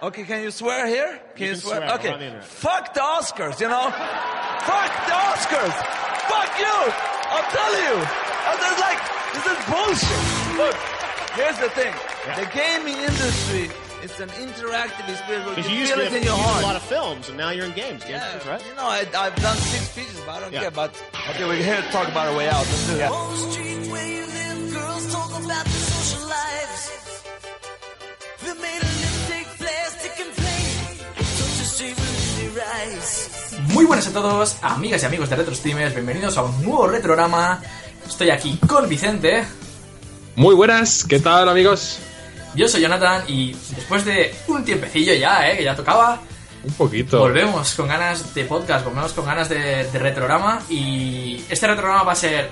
Okay, can you swear here? Can you, can swear? swear, Okay. we're on the internet. Fuck the Oscars, you know? Fuck the Oscars! Fuck you! I'll tell you! And there's like, this is bullshit. Look, here's the thing. The gaming industry is an interactive experience where you, you used feel it in your you did a lot of films, and now you're in games. Games Yeah, too, right? you know, I, I've done six features, but I don't Yeah. care. But okay, we're here to talk about our way out. Let's do that. Muy buenas a todos, amigas y amigos de Retro Streamers, bienvenidos a un nuevo retrograma. Estoy aquí con Vicente, Muy buenas, ¿qué tal amigos? yo soy Jonathan y después de un tiempecillo ya, eh, que ya tocaba, Un poquito. volvemos con ganas de podcast, volvemos con ganas de, de retrograma y este retrograma va a ser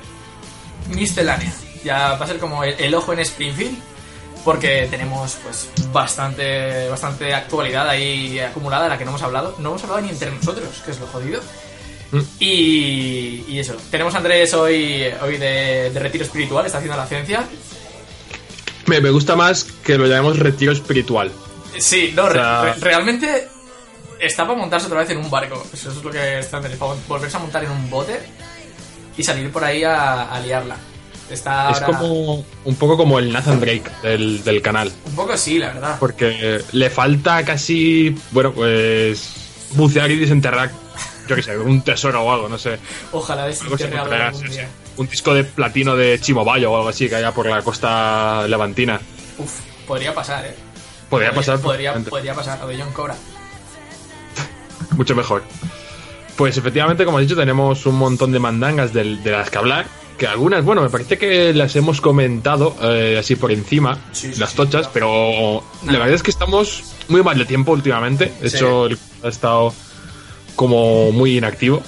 miscelánea, ya va a ser como el, el ojo en Springfield. Porque tenemos pues bastante bastante actualidad ahí acumulada de la que no hemos hablado. No hemos hablado ni entre nosotros, que es lo jodido. Mm. Y, y eso. Tenemos a Andrés hoy, hoy de, de retiro espiritual, está haciendo la ciencia. Me, me gusta más que lo llamemos retiro espiritual. Sí, no, re- sea- re- realmente está para montarse otra vez en un barco. Eso es lo que está Andrés, para volverse a montar en un bote y salir por ahí a, a liarla. Está Es como un poco como el Nathan Drake del, del canal. Un poco sí, la verdad. Porque le falta casi, bueno, pues bucear y desenterrar, yo qué sé, un tesoro o algo, no sé. Ojalá Algo se desenterre algo sí, sí. día. Un disco de platino de Chimobayo o algo así que haya por la costa levantina. Uf, podría pasar, eh. Podría pasar Podría, podría pasar, o de John Cobra. mucho mejor. Pues efectivamente, como has dicho, tenemos un montón de mandangas del- de, las que hablar. Que algunas, bueno, me parece que las hemos comentado eh, así por encima, Sí, sí, las sí, tochas, claro. pero la verdad es que estamos muy mal de tiempo últimamente. De Sí. hecho, el- ha estado como muy inactivo.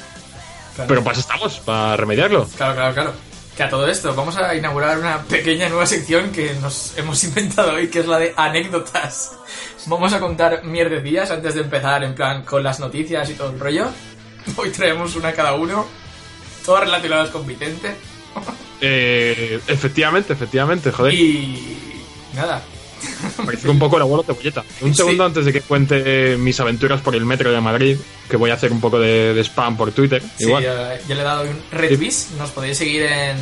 Claro. Pero para eso estamos, para remediarlo. Claro, claro, claro. Que a todo esto vamos a inaugurar una pequeña nueva sección que nos hemos inventado hoy, que es la de anécdotas. Vamos a contar mierdecillas antes de empezar, en plan, con las noticias y todo el rollo. Hoy traemos una cada uno, todas relacionadas con Vicente. Eh, efectivamente, efectivamente, joder. Y nada. Parece un poco el abuelo cebolleta. Un Sí. segundo antes de que cuente mis aventuras por el metro de Madrid, que voy a hacer un poco de, de spam por Twitter. Sí, igual. yo le he dado un retweet. Nos podéis seguir en,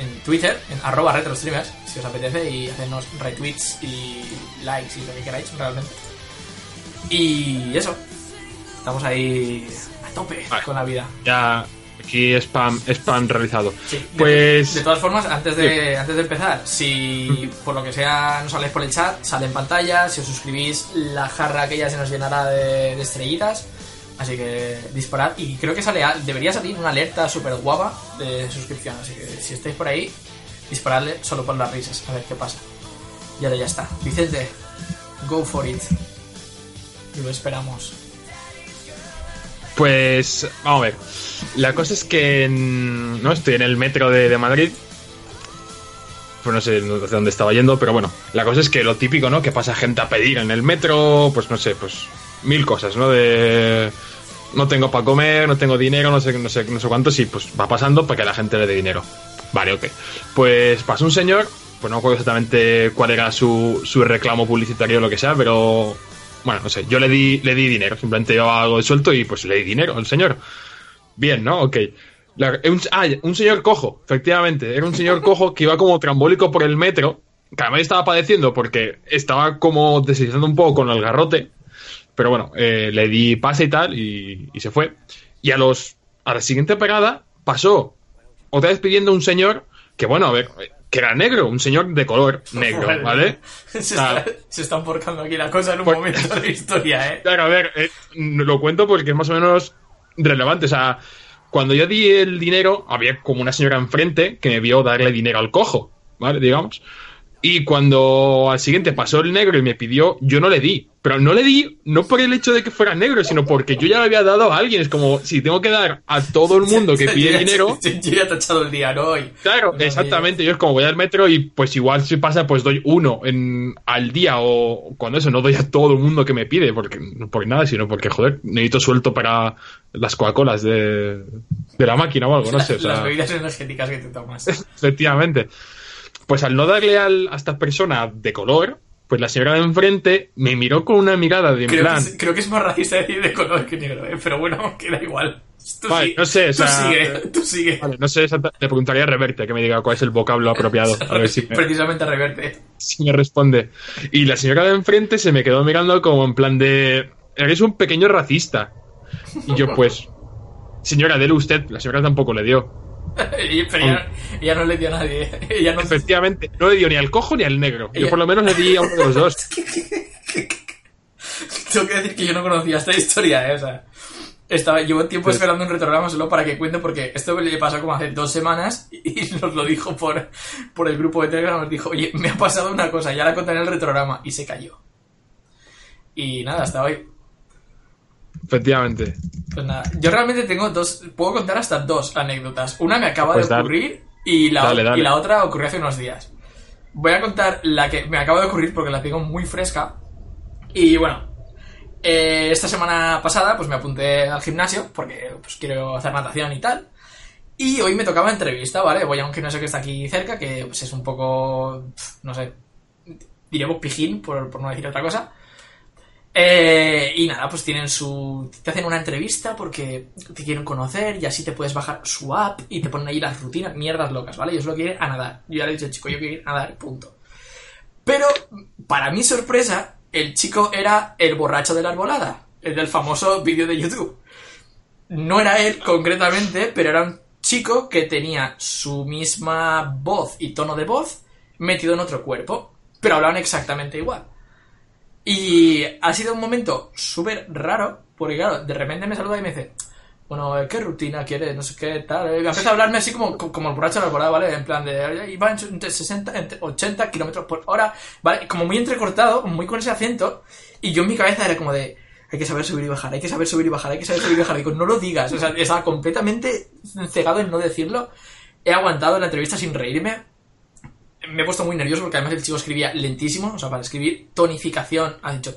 en Twitter, en arroba retrostreamers, si os apetece, y hacernos retweets y likes y lo que queráis, realmente. Y eso. Estamos ahí a tope Vale. con la vida. Ya aquí spam, spam realizado. Sí, de- Pues De, todas formas, antes de, antes de empezar, si por lo que sea no sale por el chat, sale en pantalla. Si os suscribís, la jarra aquella se nos llenará de, de estrellitas. Así que disparad. Y creo que sale debería salir una alerta súper guapa de suscripción. Así que si estáis por ahí, disparadle solo por las risas. A ver qué pasa. Y ahora ya está. Vicente, go for it. Y lo esperamos. Pues vamos a ver. La cosa es que no estoy en el metro de, Madrid. Pues no sé sé dónde estaba yendo, pero bueno. La cosa es que lo típico, ¿no? Que pasa gente a pedir en el metro, pues no sé, pues mil cosas, ¿no? De no tengo para comer, no tengo dinero, no sé, no sé, no sé cuántos, y pues va pasando para que la gente le dé dinero. Vale, ok. Pues pasó un señor, pues no recuerdo exactamente cuál era su, su reclamo publicitario o lo que sea, pero bueno, no sé, yo le di, le di dinero, simplemente llevaba algo de suelto y pues le di dinero al señor. Bien, ¿no? Ok. La- un, ah, un señor cojo, efectivamente. Era un señor cojo que iba como trambólico por el metro, que además estaba padeciendo porque estaba como deslizando un poco con el garrote. Pero bueno, eh, le di pase y tal y, y se fue. Y a los a la siguiente parada pasó otra vez pidiendo un señor que, bueno, a ver, que era negro, un señor de color negro, ¿vale? se, está, se está emporcando aquí la cosa en un Por- momento de la historia, ¿eh? Claro, a ver, eh, lo cuento porque es más o menos relevante. O sea, cuando yo di el dinero, había como una señora enfrente que me vio darle dinero al cojo, ¿vale? Digamos. Y cuando al siguiente pasó el negro y me pidió, yo no le di. Pero no le di, no por el hecho de que fuera negro, sino porque yo ya le había dado a alguien. Es como, si tengo que dar a todo el mundo que pide dinero, Yo, ya te he echado el día, ¿no? Hoy. Claro, No, exactamente. Yo es como voy al metro y pues igual si pasa, pues doy uno en, al día o cuando eso, no doy a todo el mundo que me pide, porque no por nada, sino porque, joder, necesito suelto para las Coca-Colas de, de la máquina o algo, no sé. o sea, Las bebidas energéticas que te tomas. efectivamente. Pues al no darle al- a esta persona de color, pues la señora de enfrente me miró con una mirada de Creo, plan. que es, creo que es más racista decir de color que negro, ¿eh? pero bueno, queda igual. Tú Vale, sigue, no sé, o tú sigue, tú sigue. Vale, no sé, le preguntaría a Reverte que me diga cuál es el vocablo apropiado. A ver si me, Precisamente a reverte. si me responde. Y la señora de enfrente se me quedó mirando como en plan de. Eres un pequeño racista. Y yo, pues. Señora, dele usted. La señora tampoco le dio. Y- pero ella, ella no le dio a nadie. No, Efectivamente, no le dio ni al cojo ni al negro. Yo por lo menos le di a uno de los dos. Tengo que decir que yo no conocía esta historia, ¿eh? O sea, estaba, llevo tiempo Sí. esperando un retrograma solo para que cuente, porque esto le pasó como hace dos semanas y nos lo dijo por, por el grupo de Telegram. Nos dijo, oye, me ha pasado una cosa, ya la contaré en el retrograma. Y se cayó. Y nada, hasta hoy. Efectivamente. Pues nada, yo realmente tengo dos, puedo contar hasta dos anécdotas. Una me acaba Pues de ocurrir y la, Dale, dale. y la otra ocurrió hace unos días. Voy a contar la que me acaba de ocurrir porque la tengo muy fresca. Y bueno, eh, esta semana pasada pues me apunté al gimnasio porque pues quiero hacer natación y tal. Y hoy me tocaba entrevista, ¿vale? Voy a un gimnasio que está aquí cerca, que pues es un poco, no sé, diremos pijín, por, por no decir otra cosa. Eh, y nada, pues tienen su. Te hacen una entrevista porque te quieren conocer y así te puedes bajar su app y te ponen ahí las rutinas, mierdas locas, ¿vale? Yo solo quiero a nadar. Yo ya le he dicho, chico, yo quiero a nadar, punto. Pero, para mi sorpresa, el chico era el borracho de la arbolada, el del famoso vídeo de YouTube. No era él concretamente, pero era un chico que tenía su misma voz y tono de voz metido en otro cuerpo, pero hablaban exactamente igual. Y ha sido un momento súper raro, porque claro, de repente me saluda y me dice, bueno, ¿qué rutina quieres? No sé qué, tal. Y empieza a hablarme así como, como el borracho de la ¿vale? En plan de, iba entre 60, entre 80 kilómetros por hora, ¿vale? Como muy entrecortado, muy con ese acento, y yo en mi cabeza era como de, hay que saber subir y bajar, hay que saber subir y bajar, hay que saber subir y bajar. Digo, no lo digas, o sea, estaba completamente cegado en no decirlo. He aguantado la entrevista sin reírme, me he puesto muy nervioso porque además el chico escribía lentísimo, o sea, para escribir tonificación ha dicho...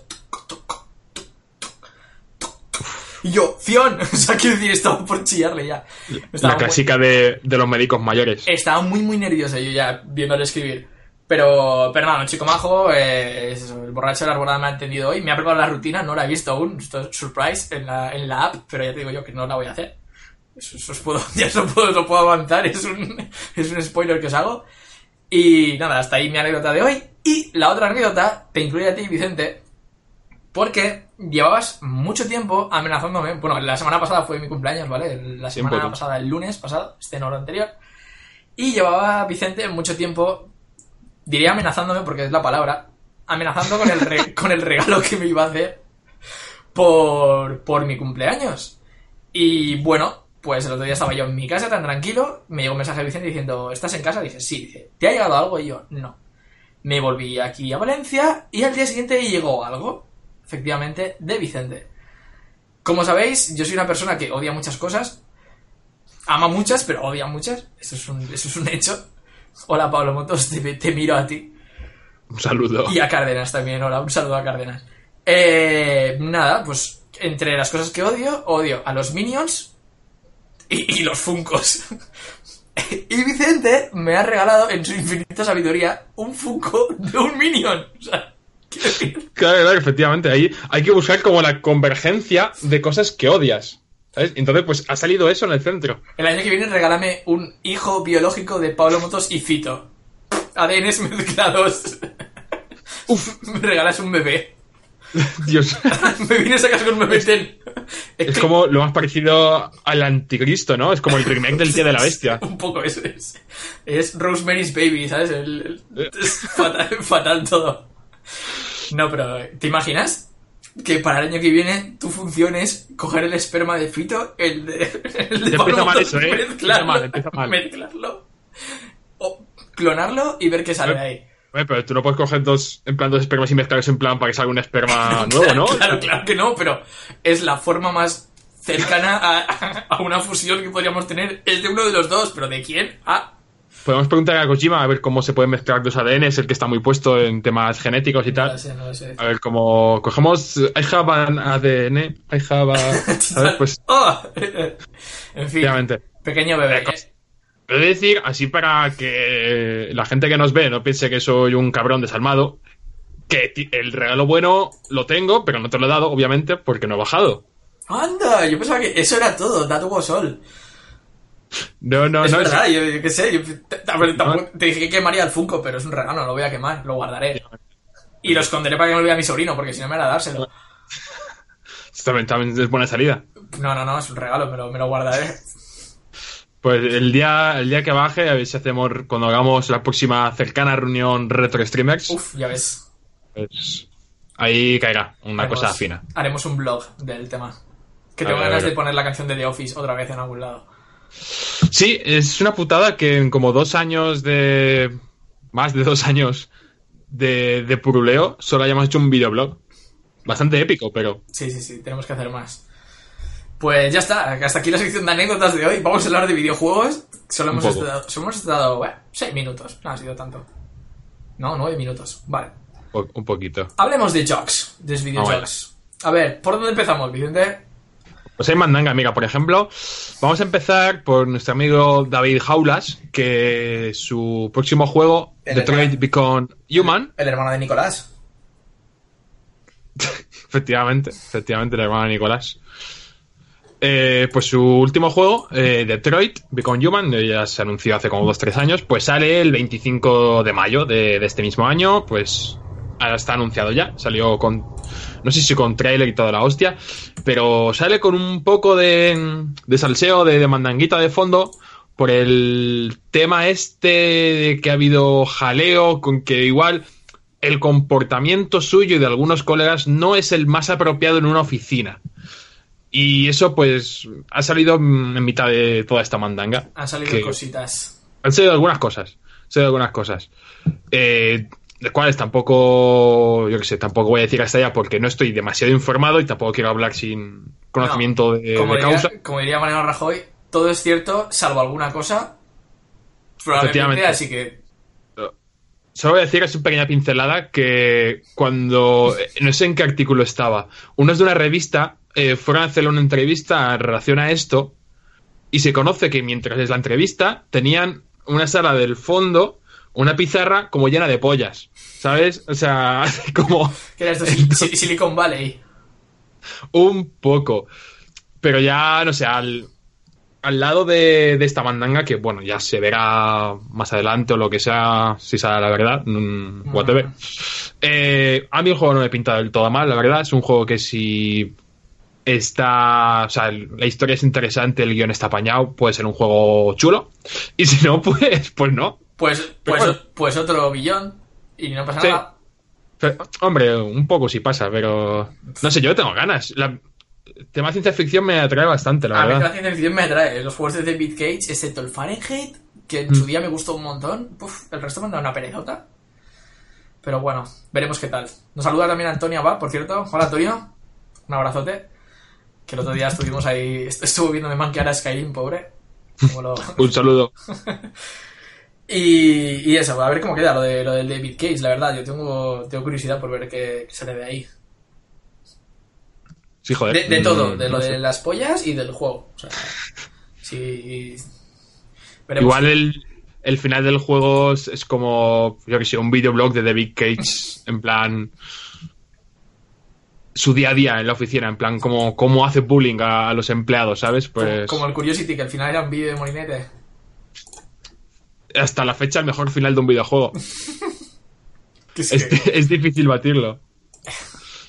Y yo, Fion, o sea, quiero decir, estaba por chillarle ya. Estaba La muy- clásica de, de los médicos mayores. estaba muy, muy nervioso yo ya viéndole escribir. Pero, pero nada, un chico majo, eh, es eso, el borracho de la arbolada me ha entendido hoy, me ha preparado la rutina, no la he visto aún, esto es surprise en la, en la app, pero ya te digo yo que no la voy a hacer. Eso, eso os puedo, ya eso puedo, lo puedo avanzar, es un, es un spoiler que os hago. Y nada, hasta ahí mi anécdota de hoy. Y la otra anécdota te incluye a ti, Vicente, porque llevabas mucho tiempo amenazándome. Bueno, la semana pasada fue mi cumpleaños, ¿vale? La semana Tiempo, pasada, el lunes pasado, este no lo anterior. Y llevaba Vicente mucho tiempo, diría amenazándome porque es la palabra, amenazando con el, re- con el regalo que me iba a hacer por, por mi cumpleaños. Y bueno, pues el otro día estaba yo en mi casa tan tranquilo, me llegó un mensaje de Vicente diciendo, ¿estás en casa? Dice, sí, dice, ¿te ha llegado algo? Y yo, no. Me volví aquí a Valencia y al día siguiente llegó algo, efectivamente, de Vicente. Como sabéis, yo soy una persona que odia muchas cosas, ama muchas, pero odia muchas, eso es un, eso es un hecho. Hola Pablo Motos, te, te miro a ti. Un saludo. Y a Cárdenas también, hola, un saludo a Cárdenas. Eh, nada, pues entre las cosas que odio, odio a los Minions y, y los Funcos. y Vicente me ha regalado en su infinita sabiduría un Funko de un Minion. O sea, quiero decir, Claro, claro, efectivamente. Ahí hay que buscar como la convergencia de cosas que odias. ¿Sabes? Entonces, pues ha salido eso en el centro. el año que viene regálame un hijo biológico de Pablo Motos y Fito. ADNs mezclados. Uf, me regalas un bebé. Dios. me vienes a casa con un bebé. ten. Es como lo más parecido al anticristo, ¿no? Es como el remake del Día de la Bestia. Un poco eso es. Es Rosemary's Baby, ¿sabes? El- el- es fatal, fatal todo. No, pero ¿te imaginas? Que para el año que viene tu función es coger el esperma de Fito, el de, el de Pablo mal eso, ¿eh? mezclarlo, mal, mal. mezclarlo, o clonarlo y ver qué sale ahí. Oye, pero tú no puedes coger dos, en plan, dos espermas y mezclarlos en plan para que salga un esperma nuevo, ¿no? Claro, claro que no, pero es la forma más cercana a, a una fusión que podríamos tener. Es de uno de los dos, pero ¿de quién? Ah, Podemos preguntar a Kojima a ver cómo se pueden mezclar dos ADNs, el que está muy puesto en temas genéticos y no tal. lo sé, no lo sé. A ver, como cogemos I have an ADN, I have a... ¿Sabes? Pues, Oh. en fin, pequeño bebé. Pero he de decir, así para que la gente que nos ve no piense que soy un cabrón desalmado, Que el regalo bueno lo tengo, pero no te lo he dado, obviamente, porque no he bajado. ¡Anda! Yo pensaba que eso era todo, was all. No, no, es no. verdad, es- yo, yo qué sé. Yo, te, a ver, tampoco- te dije que quemaría el Funko, pero es un regalo, no lo voy a quemar, lo guardaré. Y lo esconderé para que no lo vea mi sobrino, porque si no me hará dárselo. También, también es buena salida. No, no, no, es un regalo, me lo, me lo guardaré. Pues el día, el día que baje, a ver si hacemos, cuando hagamos la próxima cercana reunión Retro Streamers, Uf, ya ves. pues ahí caerá una Haremos- cosa fina. Haremos un blog del tema. Que tengo ganas de poner la canción de The Office otra vez en algún lado. Sí, es una putada que en como dos años de. más de dos años de, de puruleo, solo hayamos hecho un videoblog. Bastante épico, pero. Sí, sí, sí, tenemos que hacer más. Pues ya está, hasta aquí la sección de anécdotas de hoy. Vamos a hablar de videojuegos. Solo hemos estado, solo hemos estado, bueno, seis minutos. No ha sido tanto. No, nueve minutos. Vale. Un poquito. Hablemos de jokes, de videojuegos. A ver, ¿por dónde empezamos, Vicente? Pues hay mandanga, mira, por ejemplo, vamos a empezar por nuestro amigo David Jaulas, que su próximo juego, El Detroit hermano. Become Human, El hermano de Nicolás. efectivamente, efectivamente, el hermano de Nicolás. Eh, pues su último juego, eh, Detroit Become Human, eh, ya se anunció hace como 2-3 años, pues sale el 25 de mayo de, este mismo año, pues ahora está anunciado ya, salió con, no sé si con trailer y toda la hostia, pero sale con un poco de, de salseo, de, de mandanguita de fondo, por el tema este de que ha habido jaleo, con que igual el comportamiento suyo y de algunos colegas no es el más apropiado en una oficina. Y eso, pues, ha salido en mitad de toda esta mandanga. Han salido Que- cositas. Han salido algunas cosas. Han salido algunas cosas. Eh, de cuales tampoco, yo qué sé, tampoco voy a decir hasta allá porque no estoy demasiado informado y tampoco quiero hablar sin conocimiento No, de, como, de diría, causa. como diría Mariano Rajoy, todo es cierto, salvo alguna cosa. Probablemente, así que. Solo voy a decir así una pequeña pincelada que cuando, no sé en qué artículo estaba, unos de una revista eh, fueron a hacerle una entrevista en relación a esto y se conoce que mientras es la entrevista tenían una sala del fondo, una pizarra como llena de pollas, ¿sabes? O sea, como ¿Qué era esto? Sil- Sil- Silicon Valley. un poco. Pero ya, no sé, al, al lado de, de esta mandanga, que bueno, ya se verá más adelante o lo que sea, si sale la verdad, mm, whatever. Eh, a mí el juego no me pinta del todo mal, la verdad. Es un juego que si está. O sea, la historia es interesante, el guion está apañado, puede ser un juego chulo. Y si no, pues, pues no. Pues, pues, bueno. pues otro billón. Y no pasa Sí. nada. Pero, hombre, un poco sí pasa, pero. No sé, yo tengo ganas. La, el tema ciencia ficción me atrae bastante, la A mí verdad. la ciencia ficción me atrae. Los juegos de David Cage, excepto el Fahrenheit, que en Mm. su día me gustó un montón. Puf, el resto me han dado una perezota. Pero bueno, veremos qué tal. Nos saluda también Antonio va, por cierto. Hola Antonio. Un abrazote. Que el otro día estuvimos ahí. est- Estuvo viéndome manquear a Skyrim, pobre. Lo- Un saludo. Y, y eso, a ver cómo queda lo, de, lo del David Cage, la verdad. Yo tengo, tengo curiosidad por ver qué, qué sale de ahí. Sí, joder. De, de todo, Mm, de lo de las pollas y del juego. O sea, sí. Igual el, el final del juego es, es como, yo que sé, un videoblog de David Cage, en plan. Su día a día en la oficina, en plan, como cómo hace bullying a, a los empleados, ¿sabes? Pues. como el Curiosity, que al final era un vídeo de Molinete. Hasta la fecha, el mejor final de un videojuego. Es difícil batirlo.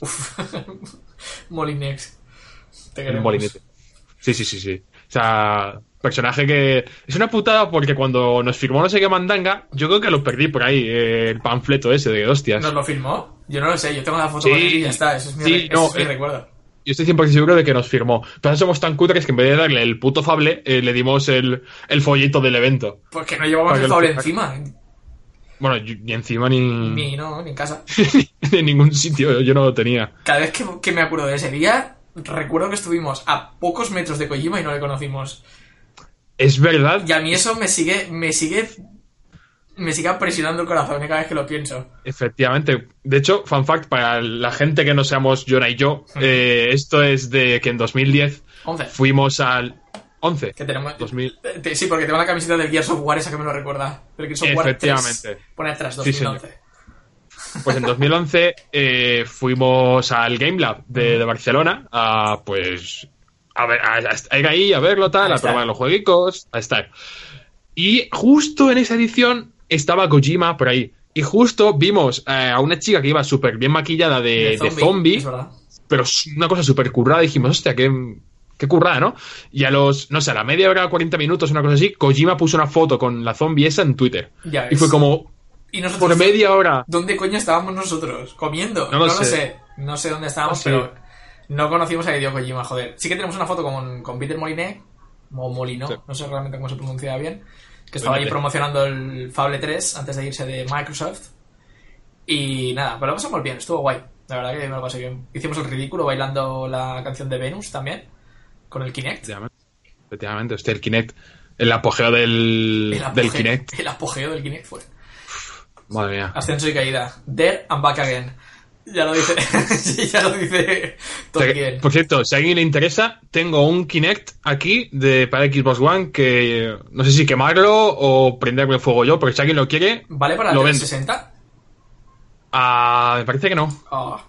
Molinex. Te queremos. molinete. Sí, sí, sí, sí. O sea, personaje que. Es una putada porque cuando nos firmó no sé qué mandanga, yo creo que lo perdí por ahí, el panfleto ese de hostias. ¿Nos lo filmó? Yo no lo sé, yo tengo la foto Sí. con él y ya está. Eso es mi, Sí, re- no, es mi eh, recuerdo. Yo estoy 100% seguro de que nos firmó. Pero somos tan cutres que en vez de darle el puto fable, eh, le dimos el, el folleto del evento. Porque no llevamos el que fable encima. Bueno, yo- ni encima ni. Ni, no, ni en casa. en ningún sitio, yo no lo tenía. Cada vez que, que me acuerdo de ese día, recuerdo que estuvimos a pocos metros de Kojima y no le conocimos. Es verdad, Y a mí eso me sigue, me sigue, me sigue presionando el corazón cada vez que lo pienso. efectivamente. De hecho, fun fact, para la gente que no seamos Jonah y yo, eh, esto es de que en 2010 11. fuimos al. 11. Que tenemos... 2000. Eh, te- Sí, porque tengo la camiseta del Gears of War esa que me lo recuerda. Del Gears of War 3. Efectivamente. Pone atrás, Sí, 2011. Pues en 2011 eh, fuimos al Game Lab de, de Barcelona a, pues, a, ver, a, a ir ahí, a verlo, tal, A probar los jueguicos, a estar. Y justo en esa edición estaba Kojima por ahí. Y justo vimos eh, a una chica que iba súper bien maquillada de, de zombie, pero una cosa súper currada. Dijimos, hostia, qué, qué currada, ¿no? Y a los, no sé, a la media hora, 40 minutos, una cosa así, Kojima puso una foto con la zombie esa en Twitter. Ya Y ves. fue como, Y nosotros, por media hora. ¿Dónde coño estábamos nosotros? ¿Comiendo? No No, lo lo sé. No sé dónde estábamos, No sé. pero no conocimos a Hideo Kojima, joder. Sí que tenemos una foto con, con Peter Moliné, o Molino, Sí. no sé realmente cómo se pronuncia bien, que estaba allí promocionando el Fable 3 antes de irse de Microsoft. Y nada, pero lo pasamos bien, estuvo guay. La verdad que me lo pasé bien. Hicimos el ridículo bailando la canción de Venus también, con el Kinect. Efectivamente, efectivamente, hostia, el Kinect, el apogeo del, El del apogeo- Kinect. El apogeo del Kinect fue. Madre mía. Ascenso y caída. There and back again. Ya lo dice. sí, ya lo dice Tolkien. Por cierto, si a alguien le interesa, tengo un Kinect aquí de para Xbox One que no sé si quemarlo o prenderme fuego yo, porque si alguien lo quiere, ¿Vale para lo el vendo. 360? Ah, me parece que no, Ah,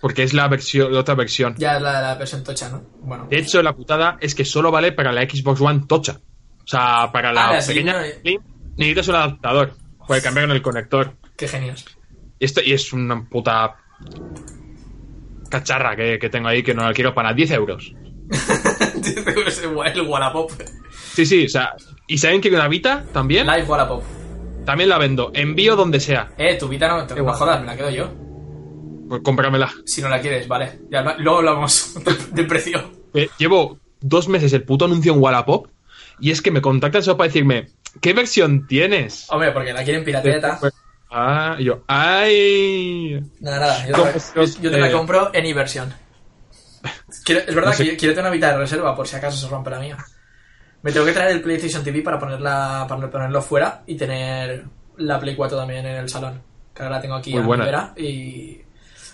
porque es la versión, la otra versión. ya es la, la versión tocha, ¿no? Bueno. De hecho, la putada es que solo vale para la Xbox One tocha. O sea, para la Ah, la pequeña Slim necesitas un adaptador. Puedes cambiar con el conector. Qué genios. Y esto y es una puta cacharra que, que tengo ahí que no la quiero para 10 euros. el Wallapop. Sí, sí, o sea, y saben que una Vita también, Live Wallapop. también la vendo. Envío donde sea. Eh, tu Vita no, te no jodas, me la quedo yo. Pues cómpramela. Si no la quieres, vale. Ya, luego hablamos de, de precio. Eh, Llevo dos meses el puto anuncio en Wallapop y es que me contactan solo para decirme, ¿qué versión tienes? Hombre, porque la quieren pirateata. Ah, y yo, ¡ay! Nada, nada. Yo, ¿Cómo te- es? yo- yo te la Eh, compro en e-versión. Quiero- Es verdad No sé. que quiero tener una Vita de reserva por si acaso se rompe la mía. Me tengo que traer el PlayStation TV para ponerla para ponerlo fuera y tener la Play 4 también en el salón. Que ahora la tengo aquí Muy a buena. vera y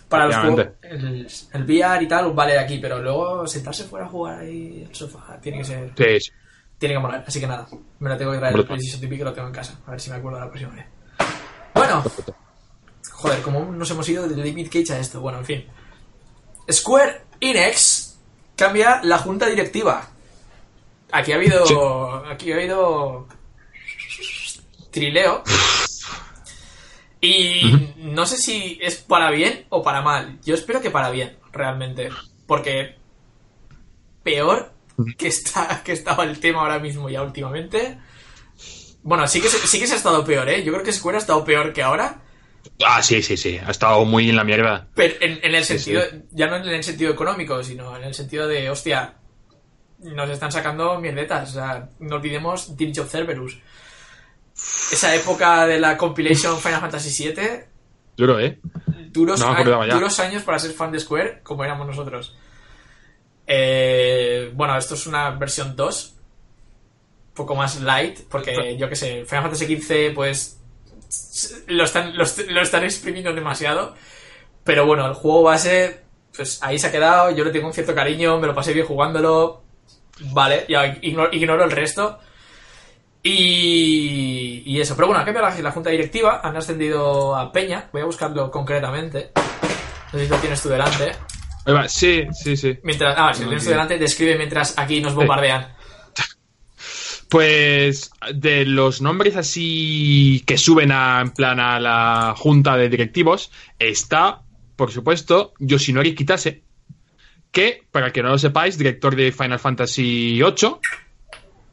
para los juegos, el, el VR y tal vale aquí, pero luego sentarse fuera a jugar ahí en el sofá tiene que ser sí. Tiene que molar, así que nada, me la tengo que traer el Brutal. PlayStation TV que lo tengo en casa, a ver si me acuerdo la próxima vez. Bueno, joder, como nos hemos ido de David Cage a esto, bueno, en fin. Square Enix cambia la junta directiva. Aquí ha habido. Aquí ha habido. Trileo. Y no sé si es para bien o para mal. Yo espero que para bien, realmente. Porque peor que está que estaba el tema ahora mismo ya últimamente. Bueno, sí que, se, sí que se ha estado peor, ¿eh? Yo creo que Square ha estado peor que ahora. Ah, sí, sí, sí. Ha estado muy en la mierda. Pero en, en el sentido, sí. ya no en el sentido económico, sino en el sentido de, hostia, nos están sacando mierdetas. O sea, no olvidemos Dirge of Cerberus. Esa época de la compilation Final Fantasy VII, Duro, ¿eh? duros, No me a- acordaba ya. duros años para ser fan de Square, como éramos nosotros. Eh, bueno, esto es una versión 2, un poco más light, porque yo que sé, Final Fantasy XV, pues lo están, lo, est- lo están exprimiendo demasiado. Pero bueno, el juego base, pues ahí se ha quedado. Yo le tengo un cierto cariño, me lo pasé bien jugándolo. Vale, ya ignoro, ignoro el resto. Y, y eso. Pero bueno, ha cambiado la, la junta directiva. Han ascendido a Peña. Voy a buscarlo concretamente. No sé si lo tienes tú delante. Va, Sí, sí, sí. Mientras, ah, si lo tienes delante, describe mientras aquí nos bombardean. Pues de los nombres así que suben a, en plan a la junta de directivos está, por supuesto, Yoshinori Kitase, que, para que no lo sepáis, director de Final Fantasy VIII,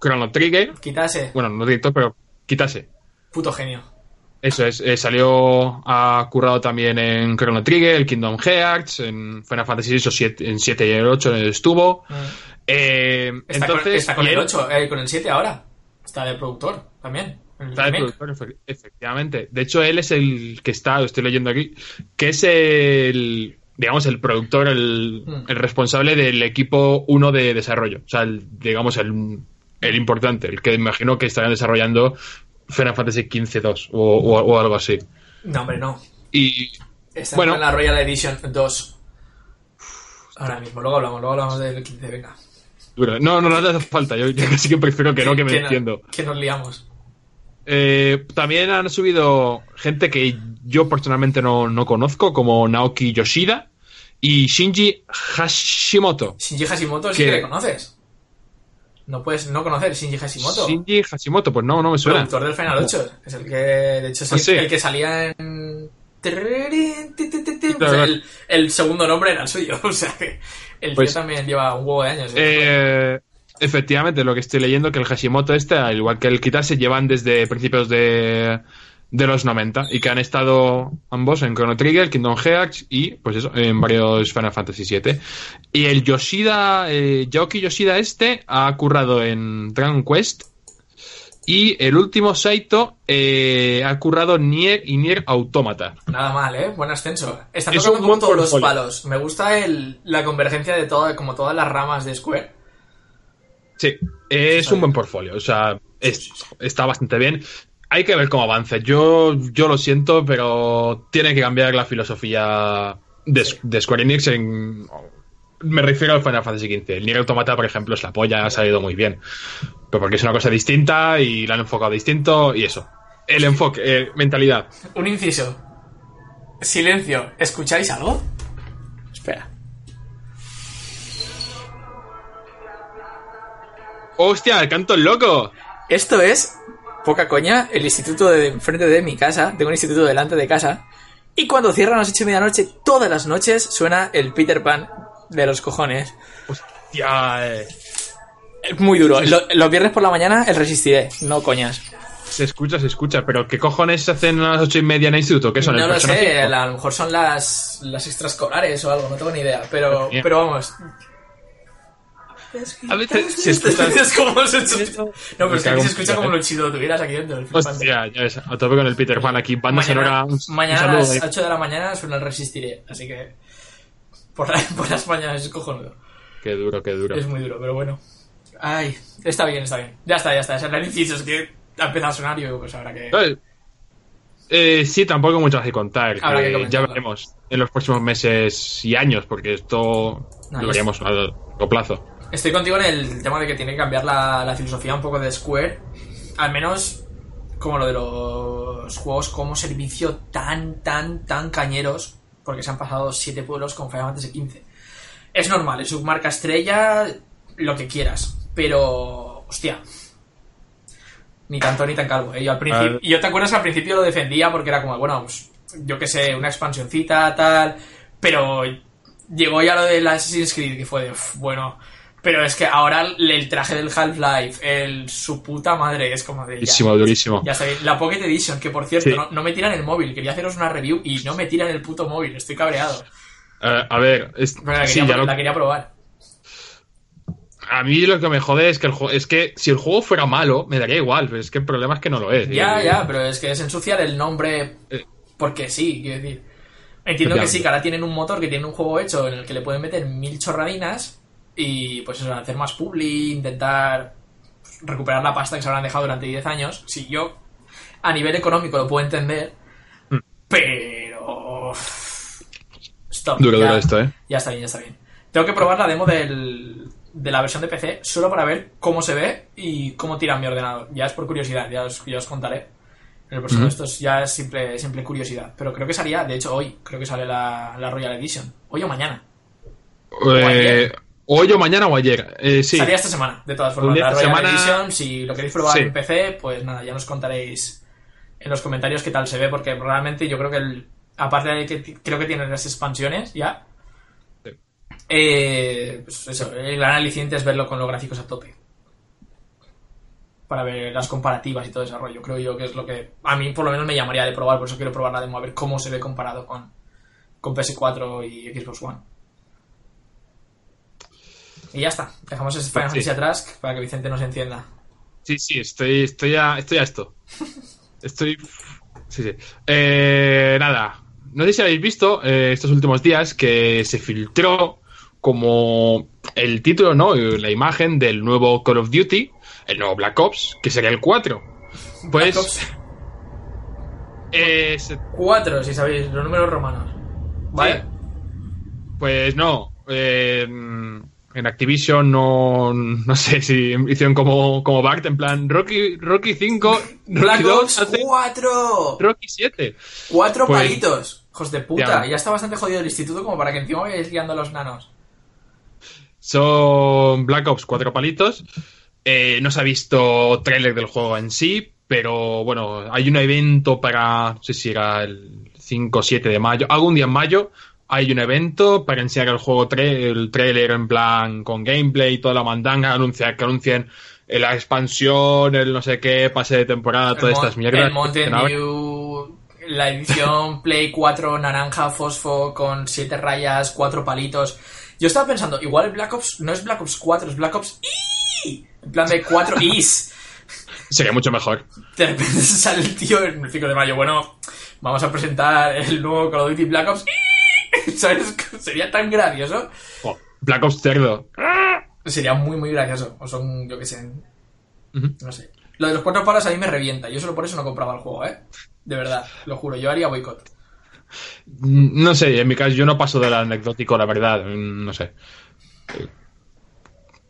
Chrono Trigger, Quítase. bueno, no director, pero Kitase. Puto genio. Eso es, eh, salió, ha currado también en Chrono Trigger, el Kingdom Hearts, en Final Fantasy VI, o siete- en 7 y el 8 estuvo. Eh, Mm. Está entonces, con, está con el él- 8, eh, con el 7 ahora. Está de productor también. El Está de productor, efe- efectivamente. De hecho, él es el que está, lo estoy leyendo aquí, que es el, digamos, el productor, el, Mm. el responsable del equipo 1 de desarrollo. O sea, el- digamos, el, el importante, el que imagino que estarán desarrollando Final Fantasy XV 2 o, o- o algo así. No, hombre, no. Y Está Bueno. en la Royal Edition 2. Ahora mismo, luego hablamos, luego hablamos del 15, venga. no, no, no hace falta. Yo, yo casi que prefiero que no, que me no- entiendo. que nos liamos. Eh, también han subido gente que yo personalmente no, no conozco, como Naoki Yoshida y Shinji Hashimoto. Shinji Hashimoto sí que le conoces. No puedes no conocer Shinji Hashimoto. Shinji Hashimoto, pues no, no me suena. productor del Final 8. Es el que, de hecho, es el, que salía en. El, el segundo nombre era el suyo. O sea que el Pues- tío también lleva un huevo de años. Eh, efectivamente, lo que estoy leyendo que el Hashimoto este, al igual que el Kita, se llevan desde principios de, de los 90 y que han estado ambos en Chrono Trigger, Kingdom Hearts y, pues eso, en varios Final Fantasy VII. Y el Yoshida, eh, Yaoki Yoshida este, ha currado en Dragon Quest y el último Saito eh, ha currado Nier y Nier Automata. Nada mal, ¿eh? Buen ascenso. Están Es tocando un todos los palos. Me gusta el, la convergencia de todo, como todas las ramas de Square. Sí, es un buen portfolio. O sea, es- está bastante bien. Hay que ver cómo avanza. Yo, yo lo siento, pero tiene que cambiar la filosofía de, de Square Enix en... Me refiero al Final Fantasy XV. El Nier Automata, por ejemplo, es la polla, ha salido muy bien. Pero porque es una cosa distinta y la han enfocado distinto y eso. El enfoque, eh, mentalidad. Un inciso. Silencio. ¿Escucháis algo? Espera. ¡Hostia, el canto loco! Esto es, poca coña, el instituto de enfrente de mi casa. Tengo un instituto delante de casa. Y cuando cierran a las 8 de medianoche, todas las noches suena el Peter Pan de los cojones. ¡Hostia! eh. Es muy duro. Lo- los viernes por la mañana el resistiré, no coñas. Se escucha, se escucha, pero ¿qué cojones hacen a las ocho y media en el instituto? ¿Qué son? no ¿El lo sé, 5? a lo mejor son las, las extraescolares o algo, no tengo ni idea. Pero, pero vamos. A veces se escucha... Es como se escucha- No, pero es que aquí se escucha como eh. lo chido tuvieras aquí dentro. el flipante. Hostia, ya ves, a tope con el Peter Pan aquí, banda sonora. Mañana, un mañana a las ahí. 8 de la mañana suena el Resistiré, así que por, la- por las mañanas es cojonudo. Qué duro, qué duro. Es muy duro, pero bueno. Ay, está bien, está bien. Ya está, ya está. Era el inciso, es que ha empezado a sonar y pues habrá que... Eh, eh, sí, tampoco hay mucho más que contar. Que que ya veremos en los próximos meses y años, porque esto No, lo ya veremos a largo plazo. Estoy contigo en el tema de que tiene que cambiar la, la filosofía un poco de Square. Al menos como lo de los juegos como servicio tan, tan, tan cañeros. Porque se han pasado siete pueblos con Final Fantasy XV. Es normal, es su marca estrella, lo que quieras. Pero, hostia. Ni tanto ni tan calvo. ¿eh? Yo, al principio, yo te acuerdas que al principio lo defendía porque era como, bueno, pues, yo que sé, una expansioncita, tal. Pero llegó ya lo del Assassin's Creed, que fue de, "Uf, bueno. Pero es que ahora el traje del Half-Life, el su puta madre, es como de. ya. Durísimo, durísimo. Ya sabéis, la Pocket Edition, que por cierto, Sí. no, no me tiran el móvil. Quería haceros una review y no me tiran el puto móvil. Estoy cabreado. Eh, a ver, es- Pero la, sí, quería, ya lo- la quería probar. a mí lo que me jode es que el es que si el juego fuera malo, me daría igual, pero es que el problema es que no lo es. Ya, Eh, ya, pero es que es ensuciar el nombre Eh. porque sí, quiero decir. Entiendo que sí, que ahora tienen un motor que tiene un juego hecho en el que le pueden meter mil chorradinas y pues eso, hacer más publi, intentar recuperar la pasta que se habrán dejado durante 10 años. Si yo a nivel económico lo puedo entender, Mm. pero... Stop. Duro, ya, duro esto, ¿eh? Ya está bien, ya está bien. Tengo que probar la demo del, de la versión de PC solo para ver cómo se ve y cómo tira mi ordenador. Ya es por curiosidad, ya os, ya os contaré. En el próximo Ujú. esto es ya es simple, simple curiosidad. Pero creo que salía, de hecho hoy, creo que sale la, la Royal Edition. Hoy o mañana. Eh. Hoy o mañana o ayer. Eh, sí. Salía esta semana, de todas formas. La Royal semana- Edition, si lo queréis probar Sí. en PC, pues nada, ya nos contaréis en los comentarios qué tal se ve, porque realmente yo creo que el, aparte de que creo que tienen las expansiones ya, Sí. eh, pues eso, el gran aliciente es verlo con los gráficos a tope. Para ver las comparativas y todo ese rollo. Creo yo que es lo que a mí por lo menos me llamaría de probar, por eso quiero probar la demo, a ver cómo se ve comparado con, con PS4 y Xbox One. Y ya está, dejamos ese Final Pues sí. Fantasy atrás para que Vicente nos encienda. Sí, sí, estoy, estoy, a, estoy a esto. Estoy. Sí, sí. Eh, nada. No sé si habéis visto eh, estos últimos días que se filtró como el título, ¿no? La imagen del nuevo Call of Duty, el nuevo Black Ops, que sería el 4. Pues. Black Ops eh, se- 4, si sabéis, los números romanos. ¿Vale? Pues no. eh, en Activision no, no sé si hicieron como, como Bart, en plan Rocky, Rocky 5, Black Rocky 2, Ops hace 4. Rocky 7. Cuatro Pues- palitos. Hijos de puta. Ya. Ya. está bastante jodido el instituto como para que encima vayáis guiando a los nanos. Son Black Ops, cuatro palitos. Eh, no se ha visto tráiler del juego en sí, pero bueno, hay un evento para, no sé si era el 5 o 7 de mayo, algún día en mayo, hay un evento para enseñar el juego, tra- el trailer en plan con gameplay y toda la mandanga, anunciar que anuncien la expansión, el no sé qué, pase de temporada, todas estas mierdas. El Mountain Dew, la edición Play 4 naranja fosfo con 7 rayas, 4 palitos. Yo estaba pensando, igual el Black Ops no es Black Ops 4, es Black Ops I. En plan de 4 Is. Sería mucho mejor. De repente sale el tío en el 5 de mayo. Bueno, vamos a presentar el nuevo Call of Duty Black Ops. I. ¿Sabes? Sería tan gracioso. Oh, Black Ops cerdo. Sería muy, muy gracioso. O son, yo qué sé, no sé. Lo de los cuatro palos a mí me revienta. Yo solo por eso no compraba el juego, ¿eh? De verdad, lo juro. Yo haría boicot. Mm, No sé, en mi caso yo no paso del anecdótico, la verdad, mm, no sé. Eh,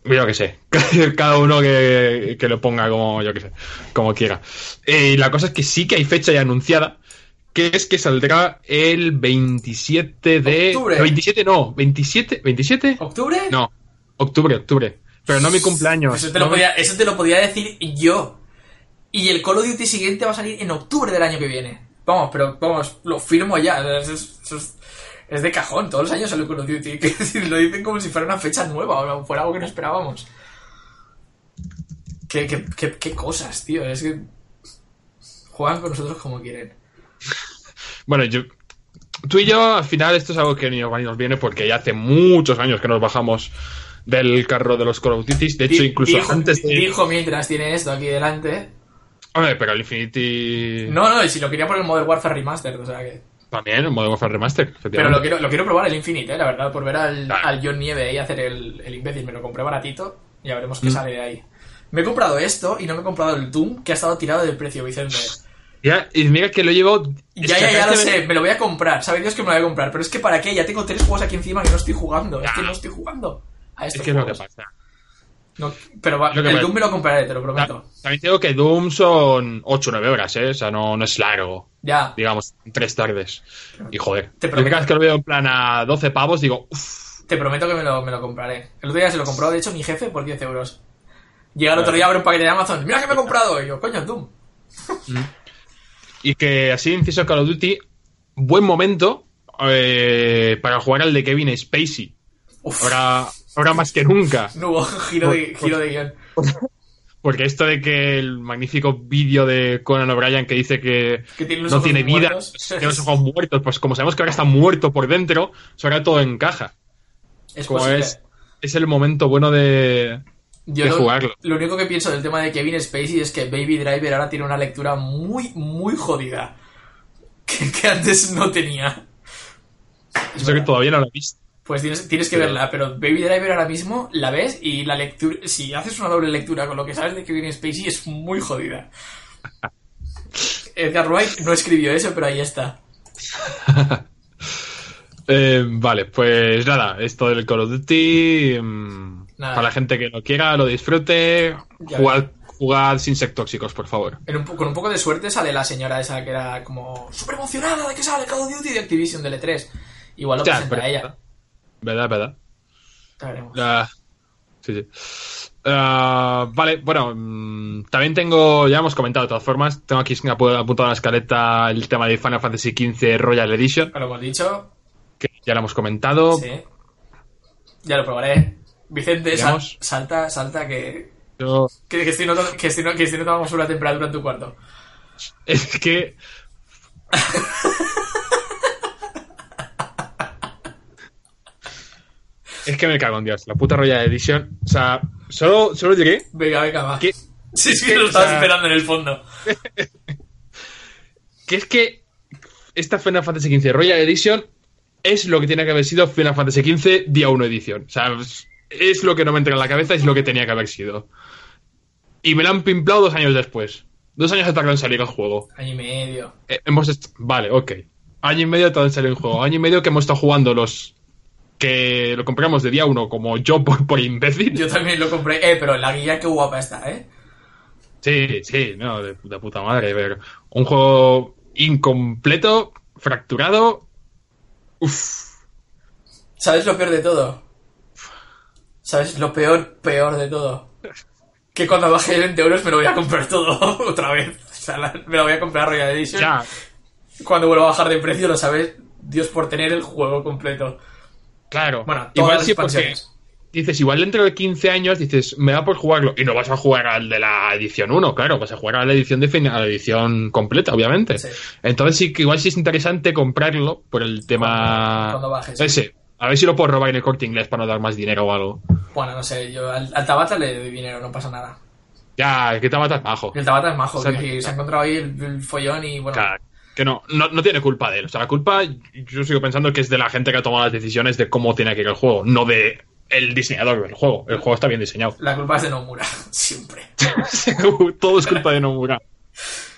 Yo que sé, cada uno que, que lo ponga como, yo que sé, como quiera. Eh, la cosa es que sí que hay fecha ya anunciada, que es que saldrá el 27 de... Octubre. No, 27 no, 27, 27? ¿Octubre? No, octubre, octubre. Pero no mi cumpleaños. Eso te, lo no podía, eso te lo podía decir yo. Y el Call of Duty siguiente va a salir en octubre del año que viene. Vamos, pero vamos, lo firmo ya. Es, de cajón, todos los años sale Call of Duty. Que lo dicen como si fuera una fecha nueva o fuera algo que no esperábamos. Qué, qué, qué, qué cosas, tío. Es que juegan con nosotros como quieren. Bueno, yo, tú y yo, al final, esto es algo que ni nos va ni nos viene porque ya hace muchos años que nos bajamos del carro de los Call of Duty. De hecho, incluso dijo, antes de. dijo mientras tiene esto aquí delante. Hombre, pero el Infinity. No, no, y si lo quería por el Modern Warfare Remastered, o sea que. También, el Modern Warfare Remaster. Pero lo quiero, lo quiero probar el Infinite, eh, la verdad, por ver al, Claro. al John Nieve ahí hacer el, el imbécil. Me lo compré baratito, ya veremos qué Mm. sale de ahí. Me he comprado esto y no me he comprado el Doom, que ha estado tirado del precio, Vicente. Y mira que lo llevo. Ya, ya, ya lo sé, me lo voy a comprar. Sabe Dios que me lo voy a comprar. Pero es que para qué, ya tengo tres juegos aquí encima que no estoy jugando. Es que no estoy jugando a Es estos que es lo que pasa. No, pero va, el. Doom me lo compraré, te lo prometo. También digo que Doom son 8 o 9 horas, ¿eh? O sea, no, no es largo. Ya. Digamos, tres tardes. Y joder. Te prometo. cada vez que lo veo en plan a 12 pavos, digo, uff, Te prometo que me lo, me lo compraré. El otro día se lo compró, de hecho, mi jefe por 10 euros. Llega el otro día, abre un paquete de Amazon. ¡Mira que me he comprado! Y yo, coño, Doom. Y que así inciso Call of Duty, buen momento eh, para jugar al de Kevin Spacey. Uf. Ahora, ahora más que nunca. No giro de, giro de guion. Porque esto de que el magnífico vídeo de Conan O'Brien que dice que, Que tiene no tiene vida, muertos. tiene los ojos muertos, pues como sabemos que ahora está muerto por dentro, ahora todo encaja. Es Como es, es el momento bueno de, Yo de lo, jugarlo. lo único que pienso del tema de Kevin Spacey es que Baby Driver ahora tiene una lectura muy, muy jodida. Que, que antes no tenía. Es Eso que todavía no lo he visto. Pues tienes, tienes que Pero- verla, pero Baby Driver ahora mismo la ves y la lectura. Si haces una doble lectura con lo que sabes de Kevin Spacey es muy jodida. Edgar Wright no escribió eso, pero ahí está. Eh, vale, pues nada, esto del Call of Duty. mm, Nada. para la gente que lo quiera, lo disfrute. Jugad, jugad sin ser tóxicos, por favor. En un po- con un poco de suerte sale la señora esa que era como súper emocionada de que sale Call of Duty de Activision del E3. Igual lo Ya, presenta pero- ella. ¿Verdad, verdad? Ah, sí, sí. Ah, vale, bueno, mm, también tengo, ya hemos comentado de todas formas, tengo aquí apu- apuntado en la escaleta el tema de Final Fantasy XV Royal Edition, Lo hemos dicho, que ya lo hemos comentado. sí. Ya lo probaré. Vicente, sal- salta, salta que, Yo- que, que que, estoy, no- que estoy notando una temperatura en tu cuarto. es que... es que me cago en Dios, la puta Royal Edition. O sea, solo, solo diré Venga, venga, va. que, Sí, sí, que, lo o estabas sea, esperando en el fondo. que es que esta Final Fantasy XV Royal Edition es lo que tiene que haber sido Final Fantasy XV día 1 edición. O sea, es- es lo que no me entra en la cabeza, es lo que tenía que haber sido. Y me la han pimplado dos años después. Dos años ha tardado en salir el juego. Año y medio. Eh, hemos Vale, ok. Año y medio ha tardado en salir el juego. Año y medio que hemos estado jugando los que lo compramos de día uno como yo por, por imbécil. Yo también lo compré. Eh, pero la guía qué guapa está, ¿eh? Sí, sí, no, de, de puta madre, pero un juego incompleto, fracturado. Uf, ¿Sabes lo peor de todo? ¿Sabes lo peor, peor de todo? Que cuando baje 20 euros me lo voy a comprar todo otra vez. O sea, la- me lo voy a comprar Royal Edition. ya, Cuando vuelva a bajar de precio, lo sabes, Dios por tener el juego completo. claro. Bueno, todas igual las sí, porque dices, igual dentro de 15 años dices, me da por jugarlo. Y no vas a jugar al de la edición 1, claro, vas a jugar a la edición de fin- a la edición completa, obviamente. Sí. Entonces sí que igual sí es interesante comprarlo por el tema. Cuando- cuando baje, sí. Ese. A ver si lo puedo robar en el corte inglés para no dar más dinero o algo. Bueno, no sé, yo al, al Tabata le doy dinero, no pasa nada. Ya, que te matas majo. El Tabata es majo, O sea, decir, se ha encontrado ahí el, el follón y bueno. Claro, que no, no, no tiene culpa de él. O sea, la culpa, yo sigo pensando que es de la gente que ha tomado las decisiones de cómo tiene que ir el juego, no de el diseñador del juego. El juego está bien diseñado. La culpa es de Nomura, siempre. Todo es culpa de Nomura.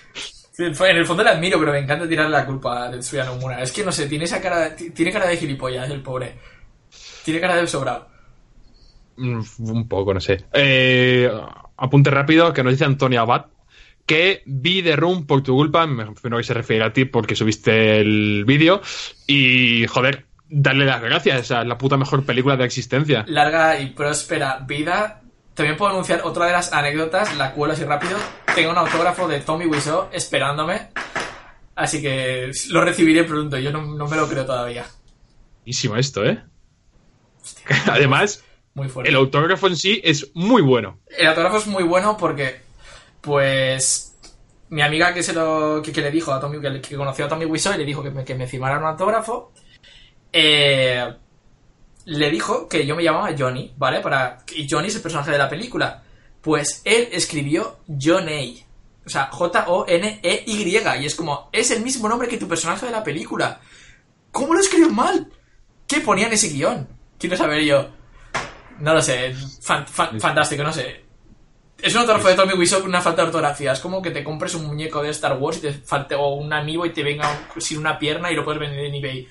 En el fondo le admiro, pero me encanta tirarle la culpa a Tetsuya Nomura. Es que no sé, tiene esa cara, tiene cara de gilipollas el pobre. Tiene cara de sobrado. Mm, Un poco, no sé. Eh, apunte rápido que nos dice Antonio Abad que vi The Room por tu culpa. Me imagino que se refiere a ti porque subiste el vídeo. Y, joder, darle las gracias. O sea, es la puta mejor película de la existencia. Larga y próspera vida. También puedo anunciar otra de las anécdotas, la cuelo así rápido. Tengo un autógrafo de Tommy Wiseau esperándome. Así que lo recibiré pronto. Yo no, no me lo creo todavía. Buenísimo esto, ¿eh? Además, Muy fuerte. el autógrafo en sí es muy bueno. El autógrafo es muy bueno porque, pues, mi amiga que se lo que, que le dijo a Tommy, que, que conoció a Tommy Wiseau y le dijo que me, que me firmara un autógrafo, eh, le dijo que yo me llamaba Johnny, ¿vale? Para, y Johnny es el personaje de la película. Pues él escribió Johnny. O sea, J-O-N-E-Y. Y es como, es el mismo nombre que tu personaje de la película. ¿Cómo lo escribió mal? ¿Qué ponía en ese guion? Quiero saber yo. No lo sé. fan- fan- fantástico, no sé. Es un autógrafo de Tommy Wiseau con una falta de ortografía. Es como que te compres un muñeco de Star Wars y te falte, o un amiibo y te venga un- sin una pierna y lo puedes vender en eBay.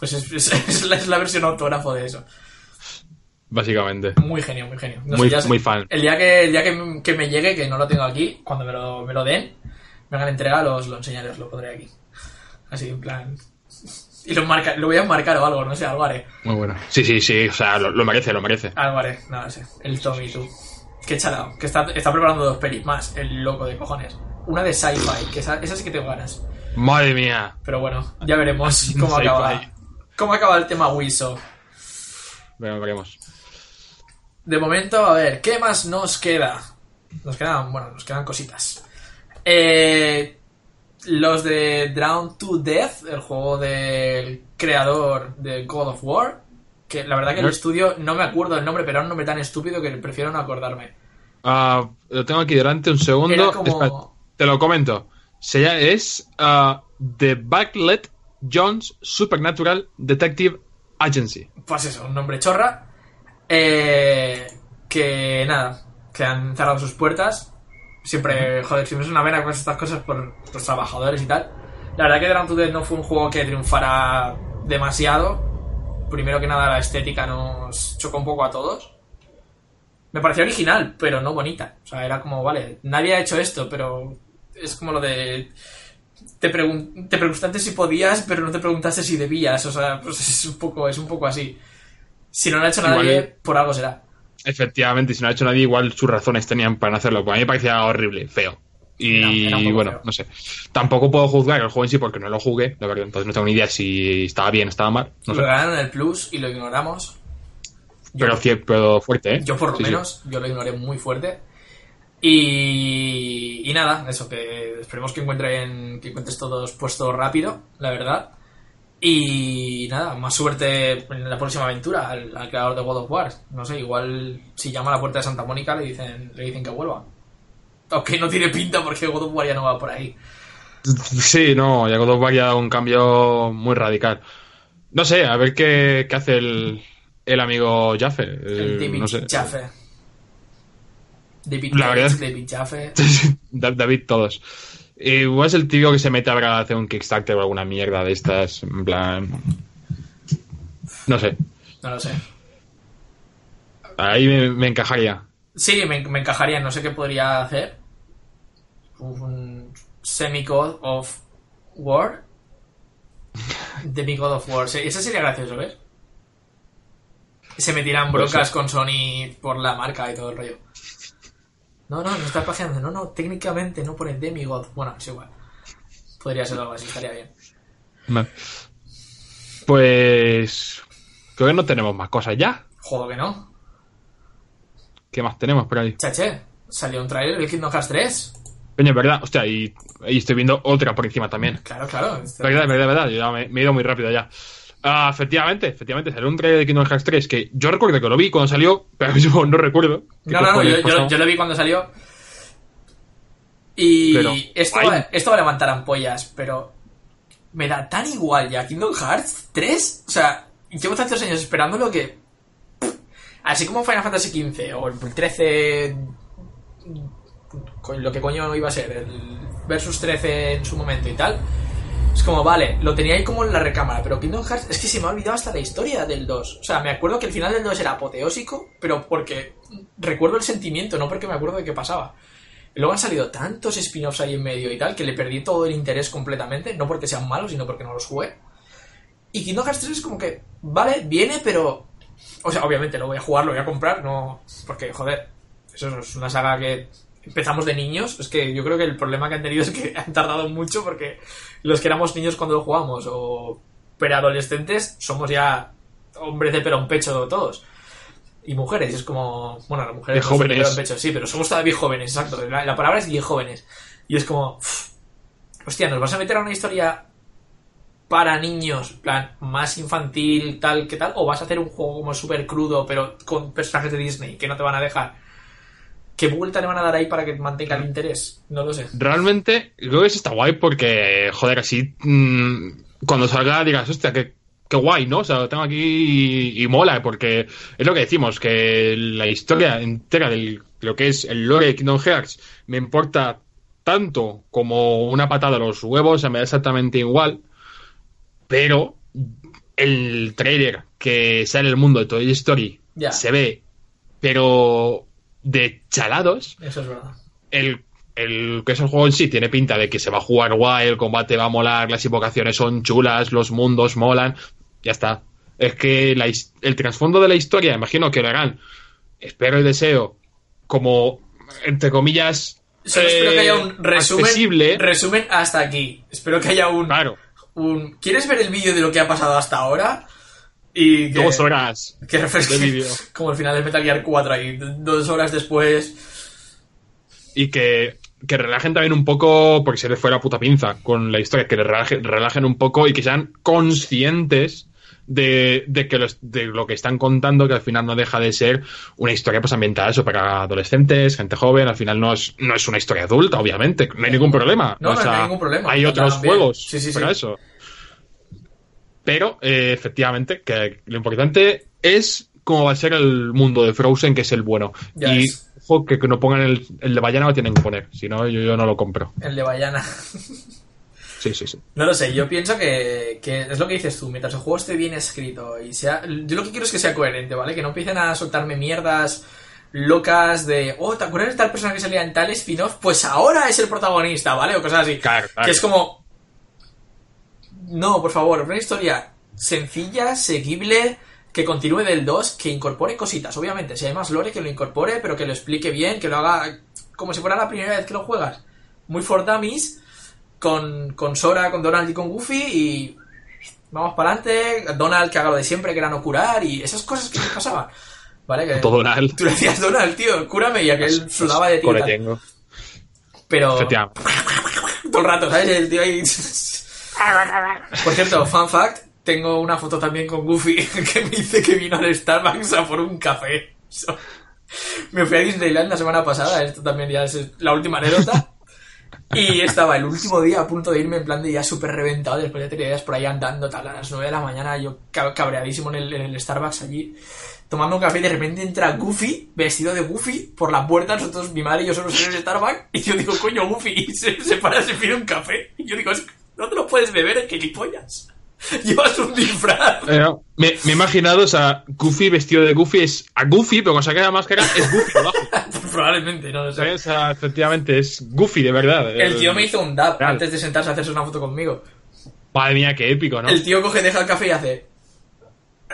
Pues es, es- es la, es la versión autógrafo de eso. Básicamente. Muy genio, muy genio. No Muy- sé, ya sé- muy fan. El día que, el día que, que me llegue, que no lo tengo aquí, cuando me lo, me lo den, me hagan entrega, los, lo enseñaré, os lo pondré aquí. Así, en plan. Y lo, marca, lo voy a marcar o algo, no sé, algo haré. Muy bueno. Sí, sí, sí. O sea, lo, lo merece, lo merece. Algo haré, no lo sé. El Tommy, tú. Qué chalado. Que está, está preparando dos pelis más, el loco de cojones. Una de sci-fi, que esa, esa sí que tengo ganas. Madre mía. Pero bueno, ya veremos cómo acaba. ¿Cómo acaba el tema Wiso? Veremos, veremos. De momento, a ver, ¿qué más nos queda? Nos quedan, bueno, nos quedan cositas. Eh, los de Drown to Death, el juego del creador de God of War. Que la verdad que el No. estudio, no me acuerdo el nombre, pero era un nombre tan estúpido que prefiero no acordarme. Ah, lo tengo aquí delante, un segundo. Era como- Espera, te lo comento. Se es ah, The Backlet Jones Supernatural Detective Agency. Pues eso, un nombre chorra. Eh, que nada, que han cerrado sus puertas. Siempre, joder, siempre es una pena con estas cosas por los trabajadores y tal. La verdad que Drown to no fue un juego que triunfara demasiado. Primero que nada, la estética nos chocó un poco a todos. Me pareció original, pero no bonita. O sea, era como, vale, nadie ha hecho esto, pero es como lo de. Te, pregun- te preguntaste si podías, pero no te preguntaste si debías. O sea, pues es un poco, es un poco así. Si no lo ha hecho Igual- nadie, por algo será. Efectivamente, si no ha hecho nadie, igual sus razones tenían para no hacerlo. Pues a mí me parecía horrible, feo. Y poco bueno, feo. no sé. Tampoco puedo juzgar el juego en sí porque no lo jugué, la verdad. Entonces no tengo ni idea si estaba bien o estaba mal. No sé. Lo ganaron en el Plus y lo ignoramos. Pero, fuerte, ¿eh? yo por lo Sí, sí. menos, yo lo ignoré muy fuerte. Y, y nada, eso, que esperemos que encuentren que encuentres todos puesto rápido, la verdad. Y nada, más suerte en la próxima aventura al, al creador de God of War. No sé, igual si llama a la puerta de Santa Mónica le dicen, le dicen que vuelva. Aunque no tiene pinta porque God of War ya no va por ahí. Sí, no, ya God of War ya ha dado un cambio muy radical. No sé, a ver qué, qué hace el, el amigo Jaffe. El eh, no sé. Jaffe. David La verdad es- David Jaffe. Da- David, todos. Igual es el tío que se mete a hacer un Kickstarter o alguna mierda de estas. En plan. No sé. No lo sé. Ahí me, me encajaría. Sí, me, me encajaría. No sé qué podría hacer. Un semi-god of war. Demigod of war. Sí, Eso sería gracioso, ¿ves? Se metirán Puede brocas con Sony por la marca y todo el rollo. No, no, no está pajeando. No, no, técnicamente no pone Demigod. Bueno, es igual. Podría ser algo así, estaría bien. Vale. Pues. Creo que no tenemos más cosas ya. Juego que no. ¿Qué más tenemos por ahí? Chache, salió un trailer del Kingdom Hearts 3. Coño, es verdad. Hostia, y, y estoy viendo otra por encima también. Claro, claro. Verdad, verdad, verdad. Yo ya me, me he ido muy rápido ya. Ah, efectivamente, efectivamente. Salió un trailer de Kingdom Hearts 3 que yo recuerdo que lo vi cuando salió, pero yo no recuerdo. No, no, no, yo, yo- pasó. yo lo vi cuando salió. Y Pero, esto, va, esto va a levantar ampollas, pero me da tan igual ya Kingdom Hearts 3. O sea, llevo tantos años esperándolo que. Así como Final Fantasy XV o el 13. co- Lo que coño iba a ser, el Versus 13 en su momento y tal. Es como, vale, lo tenía ahí como en la recámara, pero Kingdom Hearts es que se me ha olvidado hasta la historia del 2. O sea, me acuerdo que el final del 2 era apoteósico, pero porque recuerdo el sentimiento, no porque me acuerdo de qué pasaba. Luego han salido tantos spin-offs ahí en medio y tal que le perdí todo el interés completamente, no porque sean malos, sino porque no los jugué. Y Kingdom Hearts 3 es como que, vale, viene, pero. O sea, obviamente lo voy a jugar, lo voy a comprar, no. Porque, joder, eso es una saga que empezamos de niños. Es que yo creo que el problema que han tenido es que han tardado mucho porque los que éramos niños cuando lo jugamos o preadolescentes somos ya hombres de pelo en pecho todos. Y mujeres, y es como. Bueno, las mujeres De no de pelo en pecho, sí, pero somos todavía jóvenes, exacto. La, la palabra es bien jóvenes. Y es como. uff, hostia, nos vas a meter a una historia para niños, plan, más infantil, tal, que tal, o vas a hacer un juego como súper crudo, pero con personajes de Disney que no te van a dejar. ¿Qué vuelta le van a dar ahí para que mantenga el interés? No lo sé. Realmente, creo que eso está guay porque, joder, así. mm, cuando salga digas, hostia, qué, qué guay, ¿no? O sea, lo tengo aquí y, y mola, porque es lo que decimos, que la historia entera de lo que es el lore de Kingdom Hearts me importa tanto como una patada a los huevos, o sea, me da exactamente igual, pero el trailer que sale el mundo de Toy Story Ya. se ve, pero de chalados Eso es verdad. el, el que es el juego en sí tiene pinta de que se va a jugar guay, el combate va a molar, las invocaciones son chulas, los mundos molan, ya está. Es que la el trasfondo de la historia, imagino que lo harán, espero y deseo, como, entre comillas, Solo espero que haya un eh, resumen, accesible. resumen hasta aquí. Espero que haya un, Claro, un... ¿Quieres ver el vídeo de lo que ha pasado hasta ahora? Y que, dos horas que de vídeo. como el final de Metal Gear 4 ahí, dos horas después. y que, que relajen también un poco, porque se les fue la puta pinza con la historia, que relajen, relajen un poco y que sean conscientes de, de que los- de lo que están contando, que al final no deja de ser una historia pues ambientada eso para adolescentes, gente joven, al final no es, no es una historia adulta, obviamente, no hay ningún problema. No, O no, no hay ningún problema, Hay otros juegos Sí, sí, para sí. eso. Pero, eh, efectivamente, que lo importante es cómo va a ser el mundo de Frozen, que es el bueno. Ya y es. ojo, que, que no pongan el, el de Bayana, lo tienen que poner. Si no, yo, yo no lo compro. El de Bayana. Sí, sí, sí. No lo sé, yo pienso que, que es lo que dices tú, mientras el juego esté bien escrito y sea... Yo lo que quiero es que sea coherente, ¿vale? Que no empiecen a soltarme mierdas locas de... Oh, ¿te acuerdas de tal persona que salía en tal spin-off? Pues ahora es el protagonista, ¿vale? O cosas así. Claro, claro. Que es como... No, por favor, una historia sencilla, seguible, que continúe del 2, que incorpore cositas. Obviamente, si hay más lore, que lo incorpore, pero que lo explique bien, que lo haga como si fuera la primera vez que lo juegas. Muy for dummies, con, con Sora, con Donald y con Goofy, y vamos para adelante. Donald que haga lo de siempre, que era no curar, y esas cosas que pasaban. ¿Vale? Que Todo Donald. Tú le decías, Donald, tío, cúrame, y aquel sudaba de ti. Pero todo el rato, ¿sabes? El tío ahí. Por cierto, fun fact: tengo una foto también con Goofy que me dice que vino al Starbucks a por un café. Me fui a Disneyland la semana pasada, esto también ya es la última anécdota. Y estaba el último día a punto de irme en plan de ya súper reventado después de tres días por ahí andando tal a las 9 de la mañana, yo ca- cabreadísimo en el, en el Starbucks allí, tomando un café y de repente entra Goofy, vestido de Goofy, por la puerta, nosotros, mi madre y yo solo en el Starbucks, y yo digo, coño, Goofy, y se, se para, se pide un café, y yo digo, "Es que no te lo puedes beber, gilipollas. Llevas un disfraz. Eh, no, me, me he imaginado, o sea, Goofy vestido de Goofy es a Goofy, pero con sacar la máscara es Goofy abajo. Probablemente, no lo sé. O sea, efectivamente, es Goofy de verdad. El tío me hizo un dab Real. antes de sentarse a hacerse una foto conmigo. Madre mía, qué épico, ¿no? El tío coge, deja el café y hace.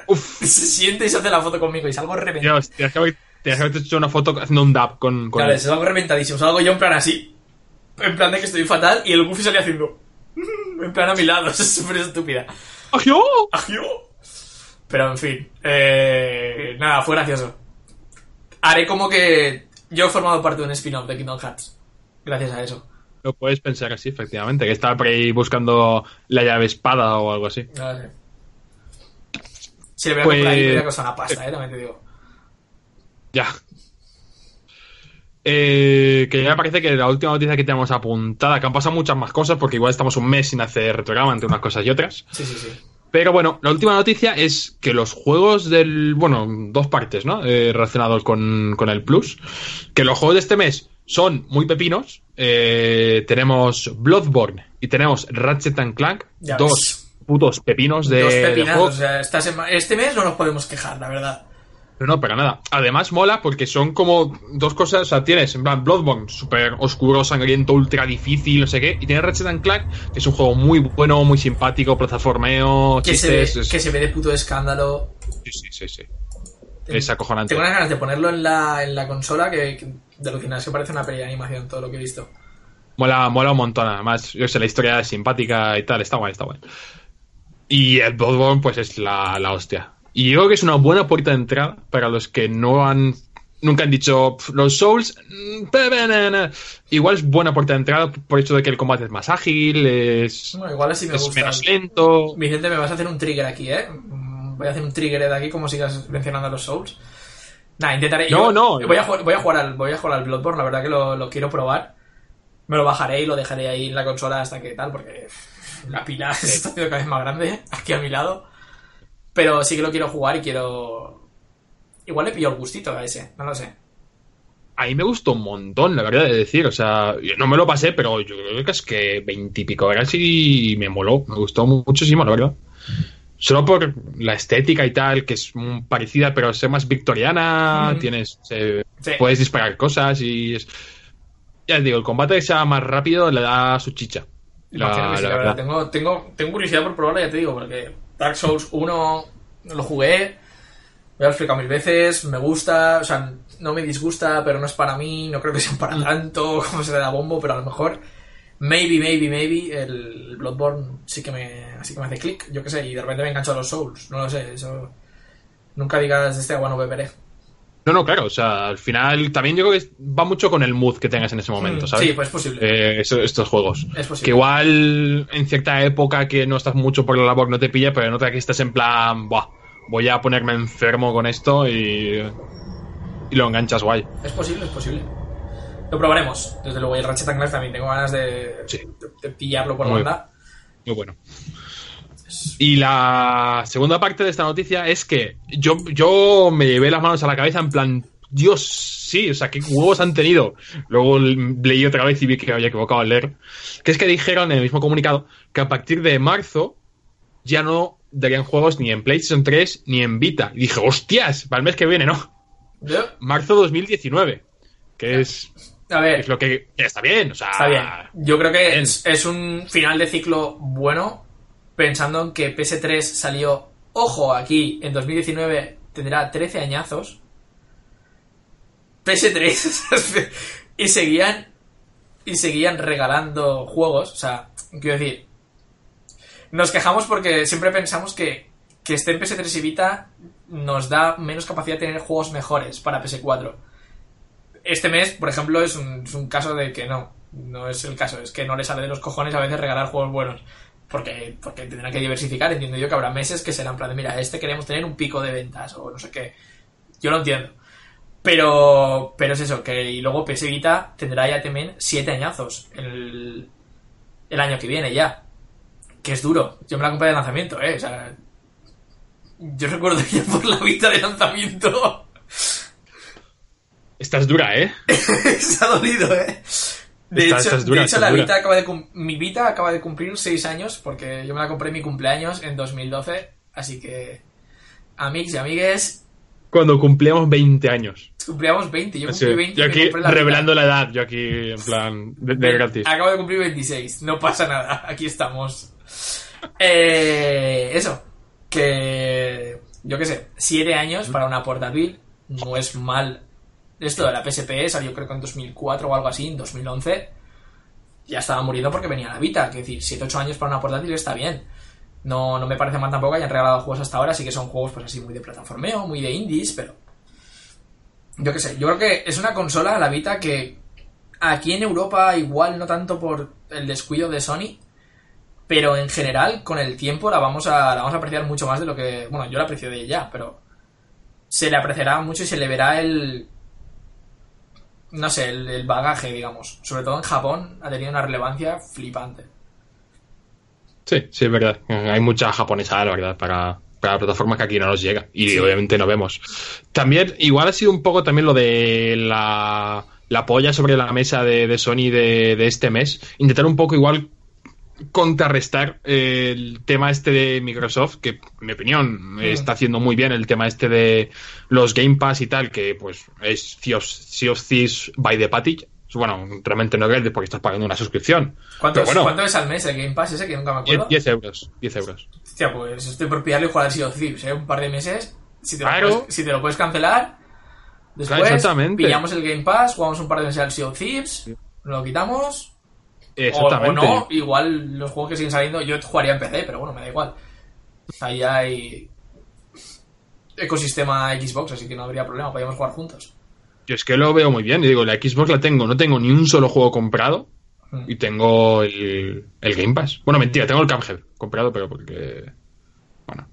Uf, Se siente y se hace la foto conmigo y salgo reventado. Dios, haber, tienes que haberte hecho una foto haciendo un dab con, con Claro, él. salgo reventadísimo. Salgo yo en plan así. En plan de que estoy fatal y el Goofy salía haciendo. En plan a mi lado. Es súper estúpida. ¡Ajió! ¡Ajió! Pero en fin. eh, nada, fue gracioso. Haré como que yo he formado parte de un spin-off de Kingdom Hearts. Gracias a eso. Lo puedes pensar así, efectivamente, que estaba por ahí buscando la llave espada o algo así. No sé. Si le voy a Pues- comprar ahí, me voy a costar una pasta, eh, también te digo. Ya. Eh, que ya me parece que la última noticia que tenemos apuntada, que han pasado muchas más cosas, porque igual estamos un mes sin hacer programa entre unas cosas y otras. Sí, sí, sí. Pero bueno, la última noticia es que los juegos del. Bueno, dos partes, ¿no? Eh, relacionados con, con el Plus. Que los juegos de este mes son muy pepinos. Eh, tenemos Bloodborne y tenemos Ratchet and Clank. Ya dos ves. putos pepinos de. Dos pepinazos. O sea, esta este mes no nos podemos quejar, la verdad. Pero no, para nada. Además mola porque son como dos cosas, o sea, tienes en plan Bloodborne, súper oscuro, sangriento, ultra difícil, no sé qué, y tienes Ratchet and Clank, que es un juego muy bueno, muy simpático, plataformeo, Que se, ve, chistes... es- que se ve de puto escándalo. Sí, sí, sí, sí. Es acojonante. Tengo unas ganas de ponerlo en la, en la consola que, que de. Es que parece una peli de animación todo lo que he visto. Mola, mola un montón, además, yo sé, la historia es simpática y tal, está guay, está guay. Y el Bloodborne, pues es la, la hostia. Y yo creo que es una buena puerta de entrada para los que no han. Nunca han dicho "Pf, los Souls. mm, pe- pe- na- na". Igual es buena puerta de entrada por el hecho de que el combate es más ágil, es, Bueno, igual así me es menos lento. Vicente, me vas a hacer un trigger aquí, ¿eh? Mm, Voy a hacer un trigger de aquí como sigas mencionando a los Souls. Nah, intentaré. No, yo no. Voy a, jugar, voy, a jugar al, voy a jugar al Bloodborne, la verdad que lo, lo quiero probar. Me lo bajaré y lo dejaré ahí en la consola hasta que tal, porque la pila se está haciendo cada vez más grande aquí a mi lado. Pero sí que lo quiero jugar y quiero. Igual le pillo el gustito a ese, no lo sé. A mí me gustó un montón, la verdad, de decir. O sea, yo no me lo pasé, pero yo creo que es que veintipico horas y me moló. Me gustó muchísimo, la verdad. Solo por la estética y tal, que es parecida, pero es más victoriana. Tienes. eh, Sí. Puedes disparar cosas y. Es... Ya digo, el combate que sea más rápido le da su chicha. La, la la verdad. Tengo, tengo, tengo curiosidad por probarlo, ya te digo, porque Dark Souls 1 lo jugué, me lo he explicado mil veces, me gusta, o sea, no me disgusta, pero no es para mí, no creo que sea para tanto como se le da bombo, pero a lo mejor, maybe, maybe, maybe, el Bloodborne sí que me, sí que me hace clic, yo qué sé, y de repente me engancho a los Souls, no lo sé, eso... Nunca digas este agua no beberé. No, no, claro. O sea, al final también yo creo que va mucho con el mood que tengas en ese momento, Mm, ¿sabes? Sí, pues es posible. Eh, eso- estos juegos. Es posible. Que igual en cierta época que no estás mucho por la labor no te pilla, pero en otra que estás en plan, Buah, voy a ponerme enfermo con esto y, y lo enganchas guay. Es posible, es posible. Lo probaremos, desde luego. Y el Ratchet Clank también tengo ganas de, Sí. de- de pillarlo por Muy banda. Muy bueno. Y la segunda parte de esta noticia es que yo, yo me llevé las manos a la cabeza en plan, Dios, sí, o sea, qué huevos han tenido. Luego leí otra vez y vi que había equivocado al leer. Que es que dijeron en el mismo comunicado que a partir de marzo ya no darían juegos ni en PlayStation 3 ni en Vita. Y dije, hostias, para el mes que viene, ¿no? Marzo 2019. Que es, a ver, es lo que está bien, o sea. está bien. Yo creo que es, es un final de ciclo bueno, pensando en que PS3 salió, ojo, aquí en 2019 tendrá 13 añazos. PS3 y seguían y seguían regalando juegos, o sea, quiero decir, nos quejamos porque siempre pensamos que que esté en PS3 y Vita nos da menos capacidad de tener juegos mejores para PS4. Este mes, por ejemplo, es un, es un caso de que no, no es el caso, es que no le sale de los cojones a veces regalar juegos buenos. Porque, porque tendrán que diversificar, entiendo yo que habrá meses que serán en plan de, mira, este queremos tener un pico de ventas o no sé qué. Yo lo entiendo. Pero, pero es eso, que y luego PS Vita tendrá ya también siete añazos el, el año que viene ya. Que es duro. Yo me la compré de lanzamiento, eh. O sea, yo recuerdo ya por la Vita de lanzamiento. Esta es dura, ¿eh? Se ha dolido, eh. De hecho, dura, de hecho, la. Vita acaba de mi Vita acaba de cumplir 6 años porque yo me la compré en mi cumpleaños en 2012. Así que, amigos y amigues, Cuando cumplíamos 20 años. cumplíamos 20. Yo cumplí 20. y yo aquí la revelando la edad, yo aquí en plan de, de gratis. Acabo de cumplir 26. No pasa nada. Aquí estamos. Eh, eso. Que. Yo qué sé. 7 años para una portátil no es mal. Esto de la PSP salió creo que en 2004 o algo así, en 2011. Ya estaba muriendo porque venía la Vita. Que decir, 7-8 años para una portátil está bien. No, no me parece mal tampoco que hayan regalado juegos hasta ahora. Sí que son juegos pues así muy de plataformeo, muy de indies, pero. Yo qué sé. Yo creo que es una consola, la Vita, que aquí en Europa igual no tanto por el descuido de Sony, pero en general con el tiempo la vamos a, la vamos a apreciar mucho más de lo que... Bueno, yo la aprecio de ella, pero se le apreciará mucho y se le verá el... No sé, el, el bagaje, digamos. Sobre todo en Japón ha tenido una relevancia flipante. Sí, sí, es verdad. Hay mucha japonesa, la verdad, para, para plataformas que aquí no nos llega. Y Sí. obviamente no vemos. También, igual ha sido un poco también lo de la, la polla sobre la mesa de, de Sony de, de este mes. Intentar un poco igual contrarrestar eh, el tema este de Microsoft, que en mi opinión está haciendo muy bien el tema este de los Game Pass y tal, que pues es Sea of, Thieves by the Package. Bueno, realmente no es porque estás pagando una suscripción. ¿Cuánto, es, bueno, ¿Cuánto es al mes el Game Pass ese que nunca me 10, acuerdo? 10 euros. 10 euros. Hostia, pues estoy por pillarle y jugar al Sea of Thieves, ¿eh? Un par de meses. Si te, lo, Claro. puedes, si te lo puedes cancelar, después Claro, pillamos el Game Pass, jugamos un par de meses al Sea of Thieves, lo quitamos. O, no, igual los juegos que siguen saliendo, yo jugaría en PC, pero bueno, me da igual. Ahí hay ecosistema Xbox, así que no habría problema, podríamos jugar juntos. Yo es que lo veo muy bien. Y digo, la Xbox la tengo, no tengo ni un solo juego comprado. Mm. Y tengo el, el Game Pass. Bueno, mentira, tengo el Cuphead comprado, pero porque. Bueno.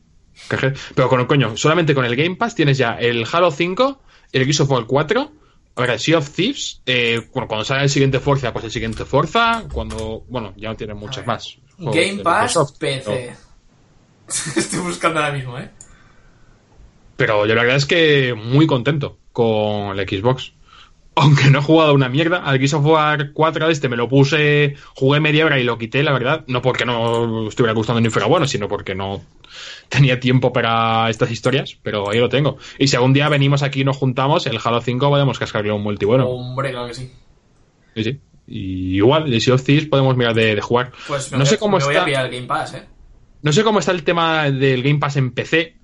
Cuphead. Pero con coño, solamente con el Game Pass tienes ya el Halo 5, el Gears of War 4. Ahora, el Sea of Thieves. eh, bueno, cuando salga el siguiente Forza, pues el siguiente Forza. Cuando. Bueno, ya no tienen muchas más. Game Pass Microsoft, PC. Estoy buscando ahora mismo, ¿eh? Pero yo la verdad es que muy contento con la Xbox. Aunque no he jugado una mierda, al Gears of War 4 este me lo puse, jugué media hora y lo quité, la verdad. No porque no estuviera gustando ni fuera bueno, sino porque no tenía tiempo para estas historias, pero ahí lo tengo. Y si algún día venimos aquí y nos juntamos, el Halo 5 podemos cascarle un multi bueno. Hombre, claro que sí. Sí, sí. Y igual, el Sea of Thieves podemos mirar de, de jugar. Pues me, no voy, sé cómo me voy a está. pillar el Game Pass, ¿eh? No sé cómo está el tema del Game Pass en PC.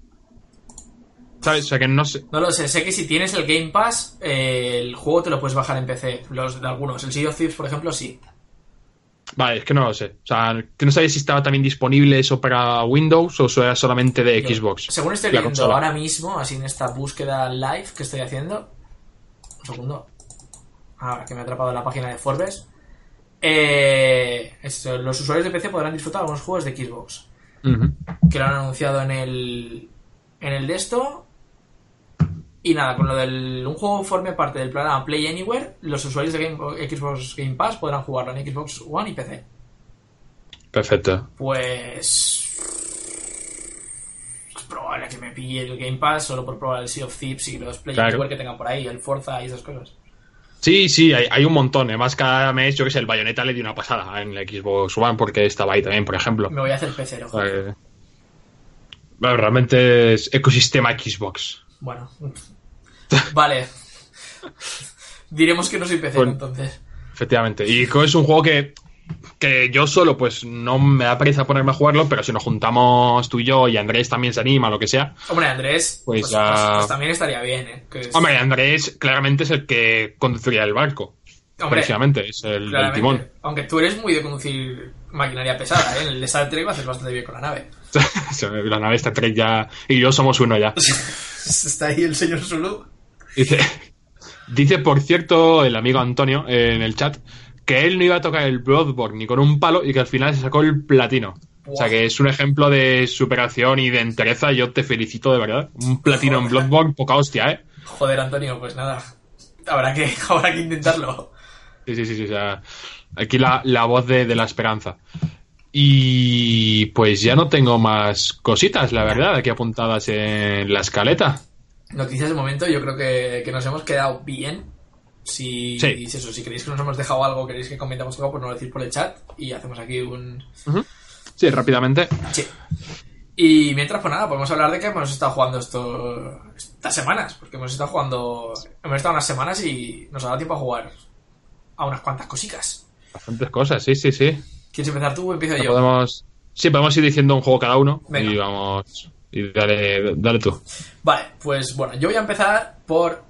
¿Sabes? O sea que no sé. No lo sé, sé que si tienes el Game Pass, eh, el juego te lo puedes bajar en PC. Los de algunos. El Sea of Thieves, por ejemplo, sí. Vale, es que no lo sé. O sea, que no sabía si estaba también disponible eso para Windows o era solamente de Xbox. Según estoy viendo consola. ahora mismo, así en esta búsqueda live que estoy haciendo. Un segundo. Ahora que me ha atrapado en la página de Forbes. Eh, esto, los usuarios de PC podrán disfrutar algunos juegos de Xbox. Que lo han anunciado en el. En el de esto. Y nada, con lo del. Un juego forme parte del programa Play Anywhere. Los usuarios de Game- Xbox Game Pass podrán jugarlo en Xbox One y PC. Perfecto. Pues. Es probable que me pille el Game Pass solo por probar el Sea of Thieves y los Play Claro. Anywhere que tengan por ahí, el Forza y esas cosas. Sí, sí, hay, hay un montón. Además, cada mes, yo que sé, el Bayonetta le dio una pasada en la Xbox One porque estaba ahí también, por ejemplo. Me voy a hacer pecero. Que- Bueno, realmente es ecosistema Xbox. Bueno. vale. Diremos que no soy pecero Bueno. entonces. Efectivamente. Y es un juego que, que yo solo, pues no me da pereza ponerme a jugarlo, pero si nos juntamos tú y yo y Andrés también se anima, lo que sea. Hombre, Andrés. Pues Pues, ya- pues- pues también estaría bien, ¿eh? Que Hombre, Andrés claramente es el que conduciría el barco. Hombre, Precisamente, es el, timón. Aunque tú eres muy de conducir maquinaria pesada, ¿eh? En el de Star Trek lo haces bastante bien con la nave. La nave está Trek ya y yo somos uno ya. Está ahí el señor Zulu. Dice, dice, por cierto, el amigo Antonio eh, en el chat que él no iba a tocar el Bloodborne ni con un palo y que al final se sacó el platino. O sea que es un ejemplo de superación y de entereza. Yo te felicito de verdad. Un platino en. Bloodborne, poca hostia, ¿eh? Joder, Antonio, pues nada. Habrá que, habrá que intentarlo. Sí, sí, sí, sí. O sea, aquí la, la voz de, de la esperanza. Y pues ya no tengo más cositas, la verdad, aquí apuntadas en la escaleta. Noticias de momento, yo creo que, que nos hemos quedado bien. Si, Sí. eso, si queréis que nos hemos dejado algo, queréis que comentemos algo, pues no lo decís por el chat y hacemos aquí un... Sí, rápidamente. Sí. Y mientras, pues nada, podemos hablar de que hemos estado jugando esto, estas semanas, porque hemos estado jugando, hemos estado unas semanas y nos ha dado tiempo a jugar a unas cuantas cositas. Bastantes cosas, sí, sí, sí. ¿Quieres empezar tú o empiezo yo? Podemos... Sí, podemos ir diciendo un juego cada uno Venga. y vamos... Y dale, dale tú. Vale, pues bueno, yo voy a empezar por...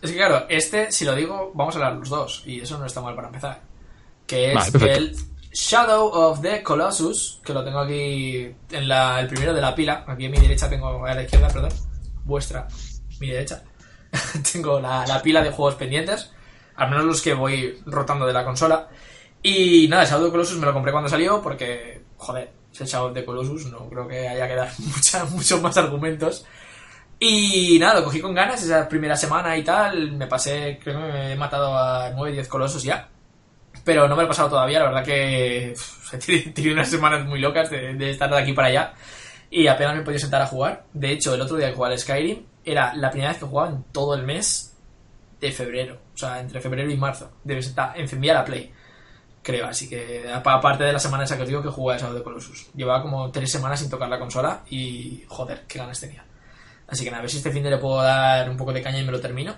Es que claro, este, si lo digo, vamos a hablar los dos, y eso no está mal para empezar. Que es Vale, el Shadow of the Colossus, que lo tengo aquí en la, el primero de la pila. Aquí a mi derecha tengo, a la izquierda, perdón, vuestra, mi derecha. tengo la, la pila de juegos pendientes, al menos los que voy rotando de la consola. Y nada, Shadow the Colossus me lo compré cuando salió porque, joder, el Shadow the Colossus, no creo que haya que dar muchos más argumentos. Y nada, lo cogí con ganas esa primera semana y tal. Me pasé, creo que me he matado a 9, 10 colosos ya. Pero no me lo he pasado todavía, la verdad que he tenido unas semanas muy locas de, de estar de aquí para allá. Y apenas me he podido sentar a jugar. De hecho, el otro día que jugaba Skyrim era la primera vez que jugaba en todo el mes de febrero. O sea, entre febrero y marzo. Debes estar, encendía la Play. Creo, así que apa- aparte de la semana esa que os digo que jugué a Shadow the Colossus. Llevaba como tres semanas sin tocar la consola y joder, qué ganas tenía. Así que nada, a ver si este fin de le puedo dar un poco de caña y me lo termino.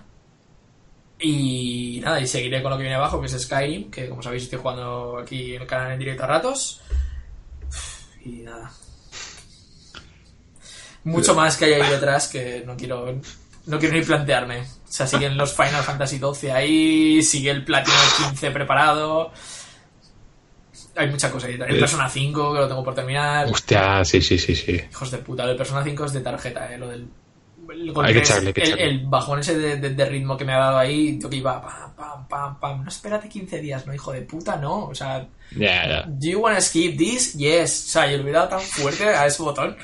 Y nada, y seguiré con lo que viene abajo, que es Skyrim, que como sabéis estoy jugando aquí en el canal en directo a ratos. Y nada. Mucho más que hay ahí detrás que no quiero no quiero ni plantearme. O sea, siguen los Final Fantasy XII ahí, sigue el Platinum 15 preparado. Hay mucha cosa. El Eh. Persona 5 que lo tengo por terminar. Hostia, sí, sí, sí, sí. Hijos de puta, el Persona 5 es de tarjeta, eh, lo del... el Hay que echarle, hay que el, echarle. el bajón ese de, de- de ritmo que me ha dado ahí, yo que iba pam, pam, pam, pam. No espérate 15 días, no, hijo de puta, no. O sea, Ya, ya. ¿do you wanna skip this? Yes. O sea, yo le hubiera dado tan fuerte a ese botón.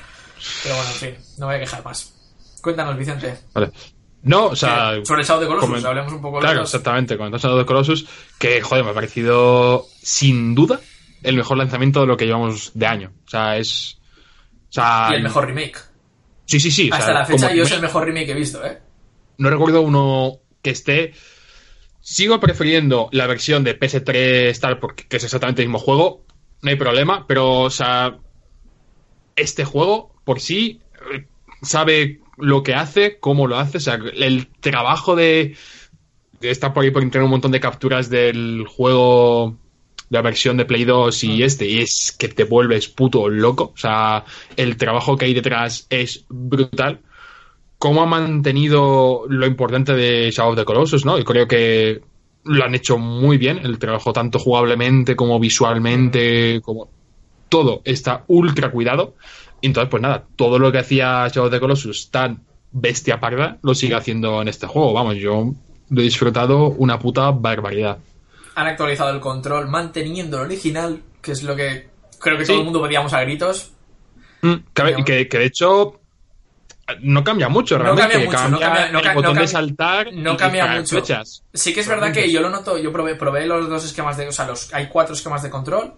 Pero bueno, en fin, no me voy a quejar más. Cuéntanos, Vicente. Vale. No, o sea... Que- sobre el Shadow de Colossus, comen- hablemos un poco Claro, los- exactamente. Cuando has hablado de Colossus, que, joder, me ha parecido, sin duda, el mejor lanzamiento de lo que llevamos de año. O sea, es... O sea, Y el mejor remake. Sí, sí, sí. o Hasta sea, la fecha como- yo es el mejor remake que he visto, ¿eh? No recuerdo uno que esté... Sigo prefiriendo la versión de PS3 tal, porque que es exactamente el mismo juego. No hay problema, pero, o sea... Este juego, por sí, sabe lo que hace, cómo lo hace. O sea, el trabajo de... estar por ahí por internet un montón de capturas del juego la versión de Play 2 y este, y es que te vuelves puto loco. O sea, el trabajo que hay detrás es brutal. Cómo ha mantenido lo importante de Shadow of the Colossus, ¿no? Y creo que lo han hecho muy bien, el trabajo tanto jugablemente como visualmente, como todo está ultra cuidado. Y entonces, pues nada, todo lo que hacía Shadow of the Colossus tan bestia parda, lo sigue haciendo en este juego. Vamos, yo lo he disfrutado una puta barbaridad. Han actualizado el control manteniendo el original, que es lo que creo que Sí. todo el mundo pedíamos a gritos. Mm, que, Digamos. que- que de hecho no cambia mucho No realmente. cambia mucho, no cambia- no el no botón de saltar no y cambia disparar mucho. flechas. Sí que es verdad que yo lo noto, yo probé, probé los dos esquemas de, o sea, los, hay cuatro esquemas de control.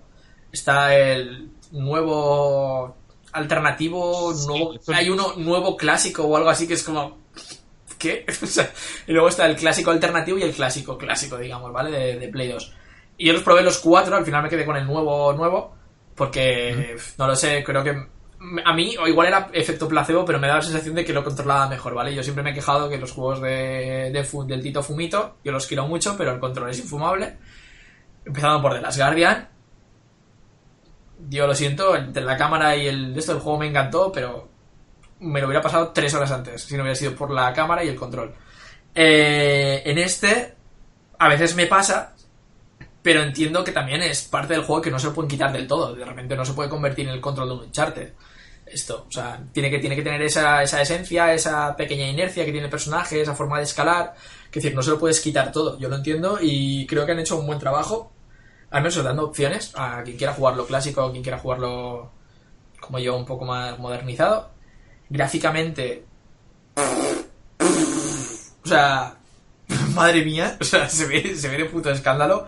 Está el nuevo alternativo, nuevo, hay uno nuevo clásico o algo así que es como, ¿qué? O sea, y luego está el clásico alternativo y el clásico clásico, digamos, ¿vale? De, de Play 2. Y yo los probé los cuatro, al final me quedé con el nuevo nuevo, porque, no lo sé, creo que a mí, o igual era efecto placebo, pero me da la sensación de que lo controlaba mejor, ¿vale? Yo siempre me he quejado que los juegos de, de del Tito Fumito, yo los quiero mucho, pero el control es infumable. Empezando por The Last Guardian. Yo lo siento, entre la cámara y el esto del juego me encantó, pero me lo hubiera pasado tres horas antes, si no hubiera sido por la cámara y el control. Eh, en este, a veces me pasa, pero entiendo que también es parte del juego que no se lo pueden quitar del todo. De repente no se puede convertir en el control de un Uncharted. Esto, o sea, tiene que, tiene que tener esa, esa esencia, esa pequeña inercia que tiene el personaje, esa forma de escalar. Es decir, no se lo puedes quitar todo. Yo lo entiendo y creo que han hecho un buen trabajo. Al menos dando opciones a quien quiera jugarlo clásico, a quien quiera jugarlo como yo, un poco más modernizado. Gráficamente. O sea, madre mía, o sea, se ve, se ve de puto escándalo.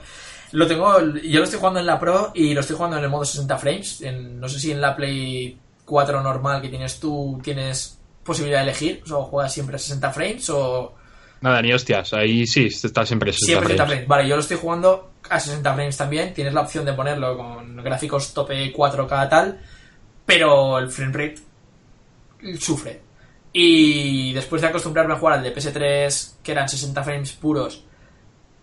Lo tengo, yo lo estoy jugando en la Pro y lo estoy jugando en el modo 60 frames. En- no sé si en la Play 4 normal que tienes tú tienes posibilidad de elegir, o juegas siempre a 60 frames o, Nada, ni hostias. Ahí sí, está siempre 60 Siempre 60 frames. frames. Vale, yo lo estoy jugando a 60 frames también. Tienes la opción de ponerlo con gráficos tope 4K tal, pero el frame rate sufre. Y después de acostumbrarme a jugar al de PS3, que eran 60 frames puros,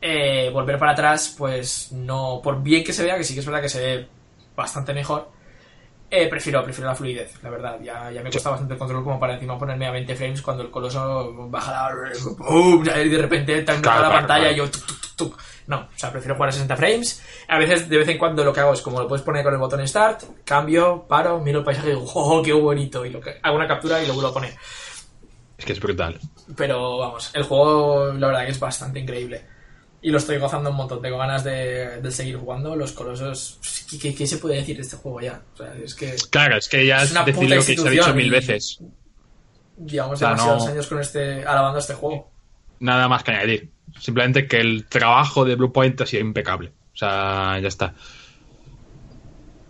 eh, volver para atrás, pues no, por bien que se vea, que sí que es verdad que se ve bastante mejor, eh, prefiero, prefiero la fluidez, la verdad. Ya, ya me cuesta bastante el control como para encima ponerme a 20 frames cuando el coloso baja la... ¡pum! y de repente te Claro, la claro, pantalla claro. y yo... tuc, tuc, tuc, tuc. No, o sea, prefiero jugar a 60 frames. A veces, de vez en cuando, lo que hago es como lo puedes poner con el botón Start, cambio, paro, miro el paisaje y digo, ¡oh, qué bonito! Y lo que, hago una captura y lo vuelvo a poner. Es que es brutal. Pero vamos, el juego la verdad que es bastante increíble. Y lo estoy gozando un montón. Tengo ganas de, de seguir jugando. Los colosos. ¿Qué, qué, qué se puede decir de este juego ya? O sea, es que Claro, es que ya Es una decir lo que se ha dicho mil veces. llevamos demasiados no- años con este alabando este juego. Nada más que añadir. Simplemente que el trabajo de Bluepoint ha sido impecable. O sea, ya está.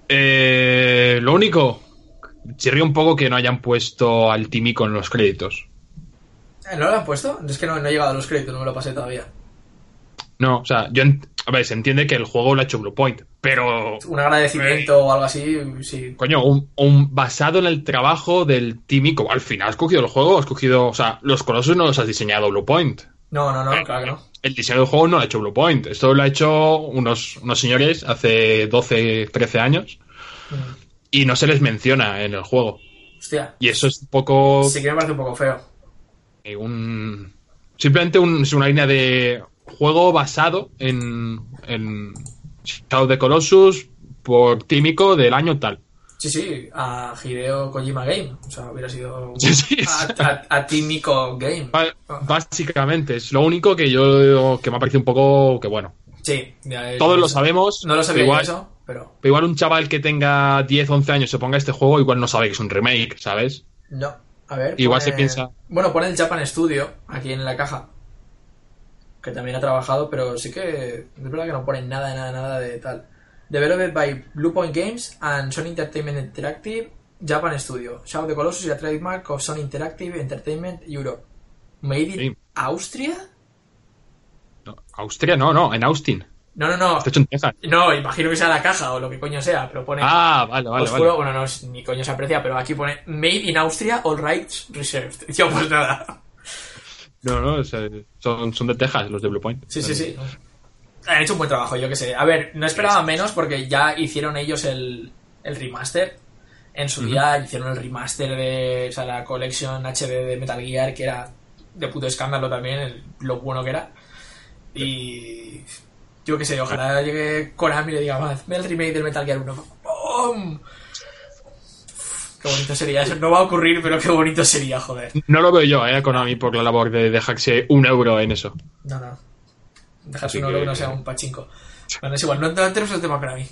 Eh, lo único, chirría un poco que no hayan puesto al Tímico en los créditos. Eh, ¿No lo han puesto? Es que no, no he llegado a los créditos, no me lo pasé todavía. No, o sea, yo a ver, se entiende que el juego lo ha hecho Bluepoint, pero Un agradecimiento o algo así, sí. coño, un, un basado en el trabajo del Tímico. Al final has cogido el juego, has cogido, o sea, los colosos no los has diseñado Bluepoint. No, no, no, claro que no. El diseño del juego no lo ha hecho Bluepoint. Esto lo ha hecho unos, unos señores hace 12, 13 años Mm. y no se les menciona en el juego. Hostia. Y eso es un poco Sí que me parece un poco feo. eh, un simplemente un- es una línea de juego basado en, en Shadow of the Colossus por Tímico del año tal. Sí, sí, a Hideo Kojima Game. O sea, hubiera sido. Sí, sí, a, a, a Tímico Game. Básicamente, es lo único que yo que me ha parecido un poco que bueno. Sí, ya, Todos lo sabemos. No lo sabía igual, eso, pero. pero igual un chaval que tenga 10, 11 años se ponga este juego, igual no sabe que es un remake, ¿sabes? No. A ver. Igual pone- se piensa- Bueno, pone el Japan Studio aquí en la caja. Que también ha trabajado, pero sí que. Es verdad que no pone nada, nada, nada de tal. Developed by Bluepoint Games and Sony Entertainment Interactive Japan Studio. Shadow the Colossus is a trademark of Sony Interactive Entertainment Europe. Made in Sí. Austria? No, Austria no, no, en Austin. No, no, no. Está hecho en Texas. No, imagino que sea la caja o lo que coño sea, pero pone. Ah, vale, vale, Os vale. bueno, no, es- ni coño se aprecia, pero aquí pone Made in Austria, all rights reserved. Yo, pues nada. No, no, o sea, son, son de Texas los de Bluepoint. Sí, sí, sí. Han hecho un buen trabajo, yo que sé. A ver, no esperaba menos porque ya hicieron ellos el, el remaster. En su día hicieron el remaster de o sea, la Collection HD de Metal Gear, que era de puto escándalo también, el- lo bueno que era. Y yo que sé, ojalá llegue Konami y le diga, "Va, hazme el remake del Metal Gear 1. ¡Pum! Qué bonito sería eso. No va a ocurrir, pero qué bonito sería, joder. No lo veo yo, eh, Konami, por la labor de dejarse un euro en eso. No, no. Dejar Así que que- que no sea un pachinko. Bueno, es igual, no, no tenemos el tema con mí.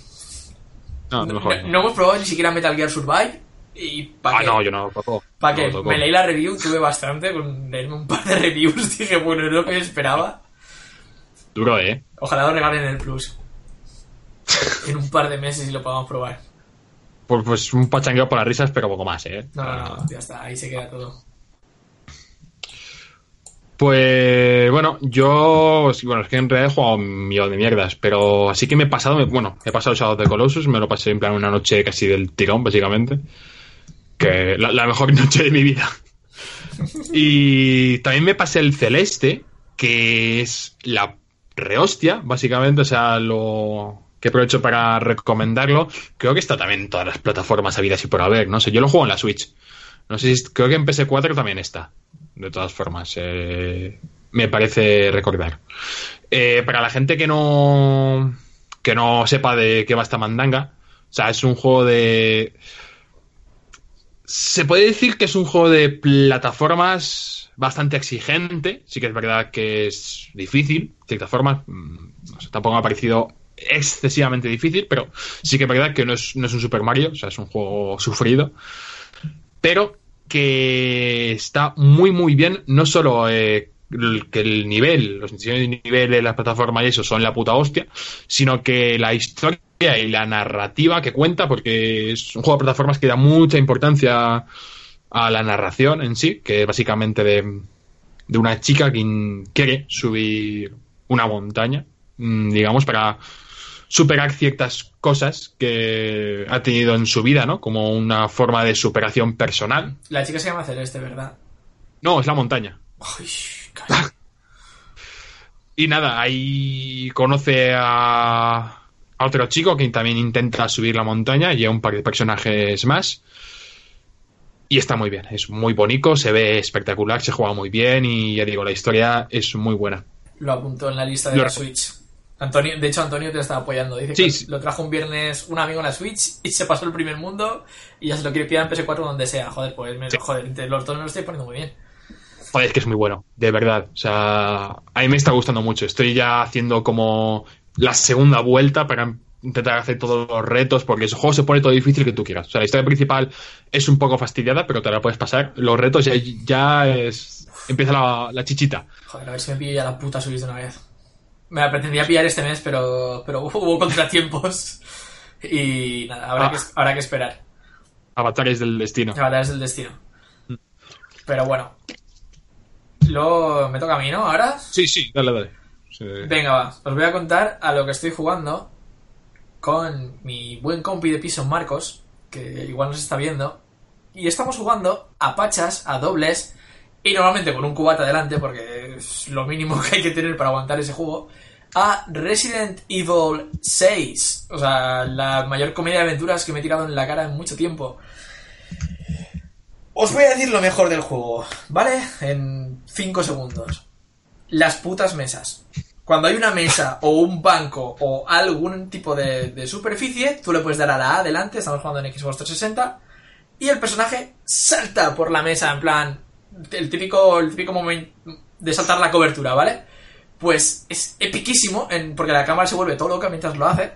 No, no, mejor. No, no hemos probado ni siquiera Metal Gear Survive. ¿Y Ah, qué? no, yo no lo. ¿Para No qué? Me leí la review, tuve bastante. Con leerme un par de reviews dije, bueno, es lo que esperaba. Duro, eh. Ojalá lo regalen en el Plus. En un par de meses y lo podamos probar. Pues, pues un pachangueo por las risas, pero poco más, eh. No, no, Ah, no, ya está, ahí se queda todo. Pues bueno, yo bueno, es que en realidad he jugado un millón de mierdas, pero así que me he pasado, me- bueno, he pasado Shadow the Colossus, me lo pasé en plan una noche casi del tirón, básicamente. Que la, la mejor noche de mi vida. Y también me pasé el Celeste, que es la rehostia, básicamente, o sea, lo que aprovecho para recomendarlo. Creo que está también en todas las plataformas habidas y por haber, no sé, yo lo juego en la Switch. No sé si creo que en PS4 también está. De todas formas, eh, me parece recordar. Eh, para la gente que no que no sepa de qué va esta mandanga, o sea, es un juego de se puede decir que es un juego de plataformas bastante exigente. Sí que es verdad que es difícil, de ciertas formas. mm, No sé, tampoco me ha parecido excesivamente difícil, pero sí que es verdad que no es, no es un Super Mario, o sea, es un juego sufrido. Pero que está muy, muy bien, no solo eh, que el nivel, los diseños de nivel de las plataformas y eso son la puta hostia, sino que la historia y la narrativa que cuenta, porque es un juego de plataformas que da mucha importancia a la narración en sí, que es básicamente de, de una chica que quiere subir una montaña, mm, digamos, para superar ciertas cosas que ha tenido en su vida, ¿no? Como una forma de superación personal. La chica se llama Celeste, ¿verdad? No, es la montaña. Ay, casi. Y nada, ahí conoce a, a otro chico que también intenta subir la montaña y a un par de personajes más. Y está muy bien, es muy bonito, se ve espectacular, se juega muy bien y ya digo, la historia es muy buena. Lo apuntó en la lista de Lo la Switch. Antonio, de hecho, Antonio te está apoyando. Dice Sí, que sí. lo trajo un viernes un amigo en la Switch y se pasó el primer mundo y ya se lo quiere pillar en PS4 donde sea. Joder, pues me, Sí. joder, los dos me lo estoy poniendo muy bien. Joder, es que es muy bueno, de verdad. O sea, a mí me está gustando mucho. Estoy ya haciendo como la segunda vuelta para intentar hacer todos los retos, porque ese juego se pone todo difícil que tú quieras. O sea, la historia principal es un poco fastidiada, pero te la puedes pasar. Los retos ya, ya es... empieza la, la chichita. Joder, a ver si me pillo ya la puta Switch de una vez. Me la pretendía pillar este mes, pero, pero hubo contratiempos. Y nada, habrá, Ah. que, habrá que esperar. Avatares del destino. Avatares del destino. Pero bueno. Luego me toca a mí, ¿no? Ahora. Sí, sí, dale, dale. Sí. Venga, va. Os voy a contar a lo que estoy jugando con mi buen compi de piso Marcos, que igual nos está viendo. Y estamos jugando a pachas, a dobles, y normalmente con un cubata delante, porque es lo mínimo que hay que tener para aguantar ese juego, a Resident Evil 6. O sea, la mayor comedia de aventuras que me he tirado en la cara en mucho tiempo. Os voy a decir lo mejor del juego, ¿vale? En 5 segundos. Las putas mesas. Cuando hay una mesa o un banco o algún tipo de, superficie, tú le puedes dar a la A adelante, estamos jugando en Xbox 360, y el personaje salta por la mesa, en plan, el típico, el típico momento de saltar la cobertura, ¿vale? Pues es epiquísimo, en- porque la cámara se vuelve todo loca mientras lo hace,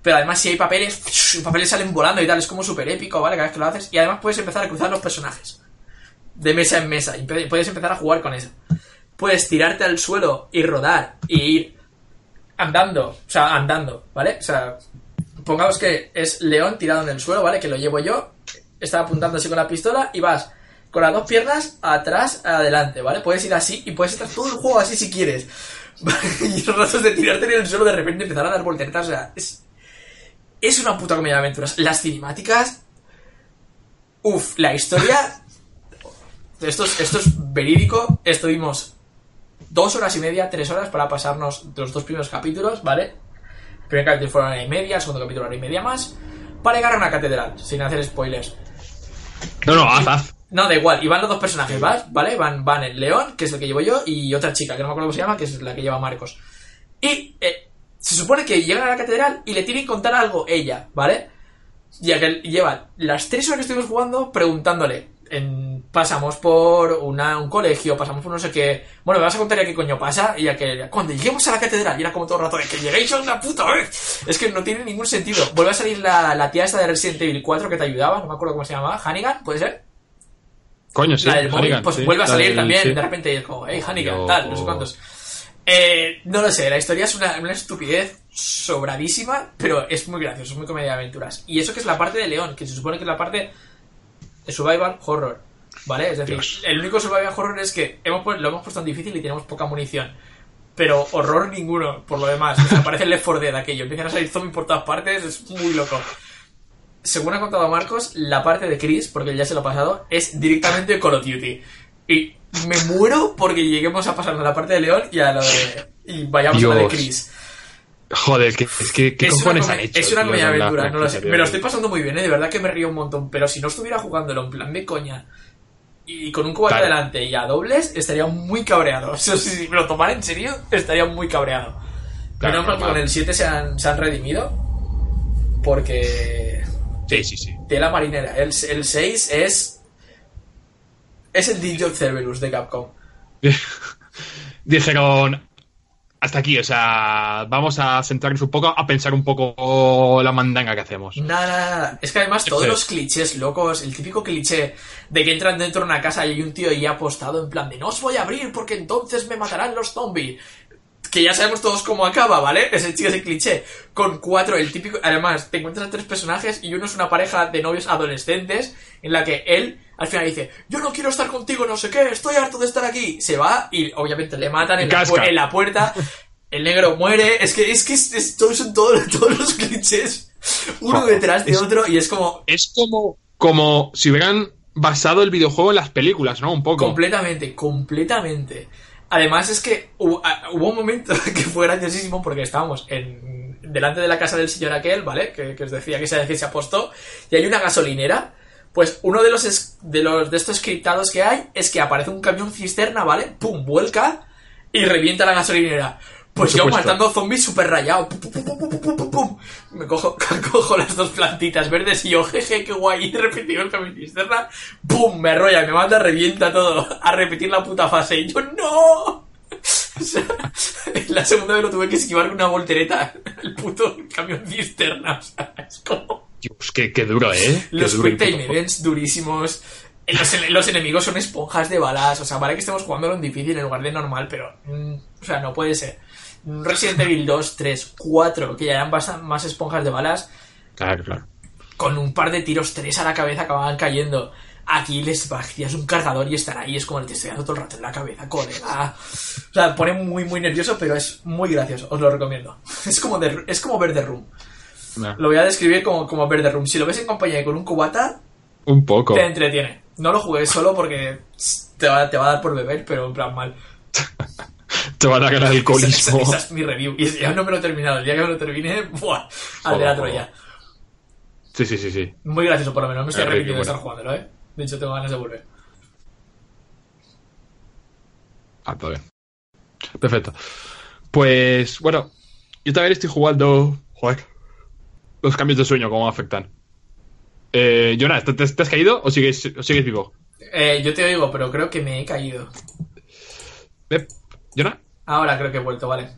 pero además si hay papeles, los papeles salen volando y tal, es como súper épico, ¿vale? Cada vez que lo haces, y además puedes empezar a cruzar los personajes, de mesa en mesa, y puedes empezar a jugar con eso puedes tirarte al suelo y rodar y ir andando, o sea, andando, ¿vale? O sea, pongamos que es León tirado en el suelo, ¿vale? Que lo llevo yo, está apuntando así con la pistola y vas con las dos piernas atrás, adelante, ¿vale? Puedes ir así y puedes estar todo el juego así si quieres. y los ratos de tirarte en el suelo de repente empezar a dar volteretas, o sea, es, es una puta comedia de aventuras. Las cinemáticas, uff, la historia, esto es, esto es verídico, estuvimos dos horas y media, tres horas para pasarnos los dos primeros capítulos, ¿vale? El primer capítulo fue una hora y media, el segundo capítulo hora y media más, para llegar a una catedral, sin hacer spoilers. No, no, haz. No, da igual, y van los dos personajes. ¿vale? Van, van el León, que es el que llevo yo, y otra chica, que no me acuerdo cómo se llama, que es la que lleva Marcos. Y eh, se supone que llegan a la catedral y le tienen que contar algo ella, ¿vale? Ya que lleva las tres horas que estuvimos jugando preguntándole. En, pasamos por una- un colegio, pasamos por no sé qué. Bueno, me vas a contar ya qué coño pasa. Y ya que cuando lleguemos a la catedral, y era como todo el rato de que lleguéis a una puta vez. Es que no tiene ningún sentido. Vuelve a salir la, la tía esta de Resident Evil 4 que te ayudaba, no me acuerdo cómo se llamaba. Hannigan, ¿puede ser? Coño, sí. la del móvil, Hannigan, pues sí, vuelve a salir del- también, sí. de repente y es como, hey, Hannigan, tal, no sé cuántos. Eh, no lo sé, la historia es una, una estupidez sobradísima, pero es muy gracioso, es muy comedia de aventuras. Y eso que es la parte de León, que se supone que es la parte de survival horror, ¿vale? Es decir, Dios. el único survival horror es que hemos, lo hemos puesto en difícil y tenemos poca munición. Pero horror ninguno, por lo demás. O sea, parece el Left 4 Dead aquello. Empiezan a salir zombies por todas partes, es muy loco. Según ha contado Marcos, la parte de Chris, porque ya se lo ha pasado, es directamente Call of Duty. Y me muero porque lleguemos a pasarnos la parte de León y a lo de. Y vayamos a la de Dios. Chris. Joder, ¿qué, es que, ¿qué Es una, cojones come- han hecho? es una comedia la aventura, no lo sé. Me lo estoy pasando muy bien, ¿eh? de verdad que me río un montón. Pero si no estuviera jugándolo en plan de coña y con un cubata Claro. delante y a dobles, estaría muy cabreado. O sea, si me lo tomara en serio, estaría muy cabreado. Claro, no, porque normal. con el 7 se han, se han redimido. Porque. Sí, sí, sí. Tela marinera. El, el 6 es. Es el Digit Cerberus de Capcom. Dijeron, hasta aquí, o sea, vamos a centrarnos un poco, a pensar un poco la mandanga que hacemos. Nada, nada, nada. Es que además todos los clichés locos, el típico cliché de que entran dentro de una casa y hay un tío ahí apostado en plan de no os voy a abrir porque entonces me matarán los zombies. Que ya sabemos todos cómo acaba, ¿vale? Ese chico ese cliché. Con cuatro, el típico. Además, te encuentras tres personajes y uno es una pareja de novios adolescentes en la que él al final dice: Yo no quiero estar contigo, no sé qué, estoy harto de estar aquí. Se va y obviamente le matan en, la, en puerta. El negro muere. Es que es que es, es- todos son todos, todos los clichés. Uno Joder, detrás de otro y es como. Es como, como si hubieran basado el videojuego en las películas, ¿no? Un poco. Completamente, completamente. Además es que hubo, ah, un momento que fue graciosísimo porque estábamos en, delante de la casa del señor aquel, ¿vale? Que, os decía que se, que se apostó. Y hay una gasolinera. Pues uno de los, de los de estos scriptados que hay es que aparece un camión cisterna, ¿vale? Pum, vuelca y revienta la gasolinera. Pues yo matando zombies súper rayado. Pum, pum, pum. Me cojo, cojo las dos plantitas verdes y yo, jeje, qué guay. Y repetido el camión cisterna. ¡Pum! Me arrolla, me manda, revienta todo. A repetir la puta fase. Y yo, ¡no! O sea, la segunda vez lo tuve que esquivar con una voltereta. El puto camión cisterna. O sea, es como. Dios, qué, qué duro, ¿eh? Qué Los quick time events durísimos. Los, los enemigos son esponjas de balas. O sea, vale que estemos jugándolo en difícil en lugar de normal, pero. mm, o sea, no puede ser. Resident Evil 2, 3, 4, que ya eran más esponjas de balas. Claro, claro. con un par de tiros, tres a la cabeza acababan cayendo. Aquí les vacías un cargador y están ahí, es como te estoy dando todo el rato en la cabeza, colega. O sea, pone muy, muy nervioso, pero es muy gracioso, os lo recomiendo. Es como, de- es como ver The Room. Nah, Lo voy a describir como, como ver The Room. Si lo ves en compañía y con un cubata, Un poco. te entretiene. No lo jugué solo porque te va, te va a dar por beber, pero en plan mal. Te va a dar el Esa, alcoholismo. esa- esa es mi review. Y ya no me lo he terminado. El día que me lo termine, ¡buah! Al Joder. Troya. Sí, sí, sí, sí. Muy gracioso, por lo menos. Me estoy Eh, arrepintiendo de estar jugándolo, ¿eh? De hecho, tengo ganas de volver. Ah, todo bien. Perfecto. Pues, bueno, yo también estoy jugando. Joder. Los cambios de sueño, cómo afectan. Eh, Jonas, ¿te, has caído o sigues, o sigues vivo? Eh, yo te oigo, pero creo que me he caído. ¿Eh? Ahora creo que he vuelto, vale.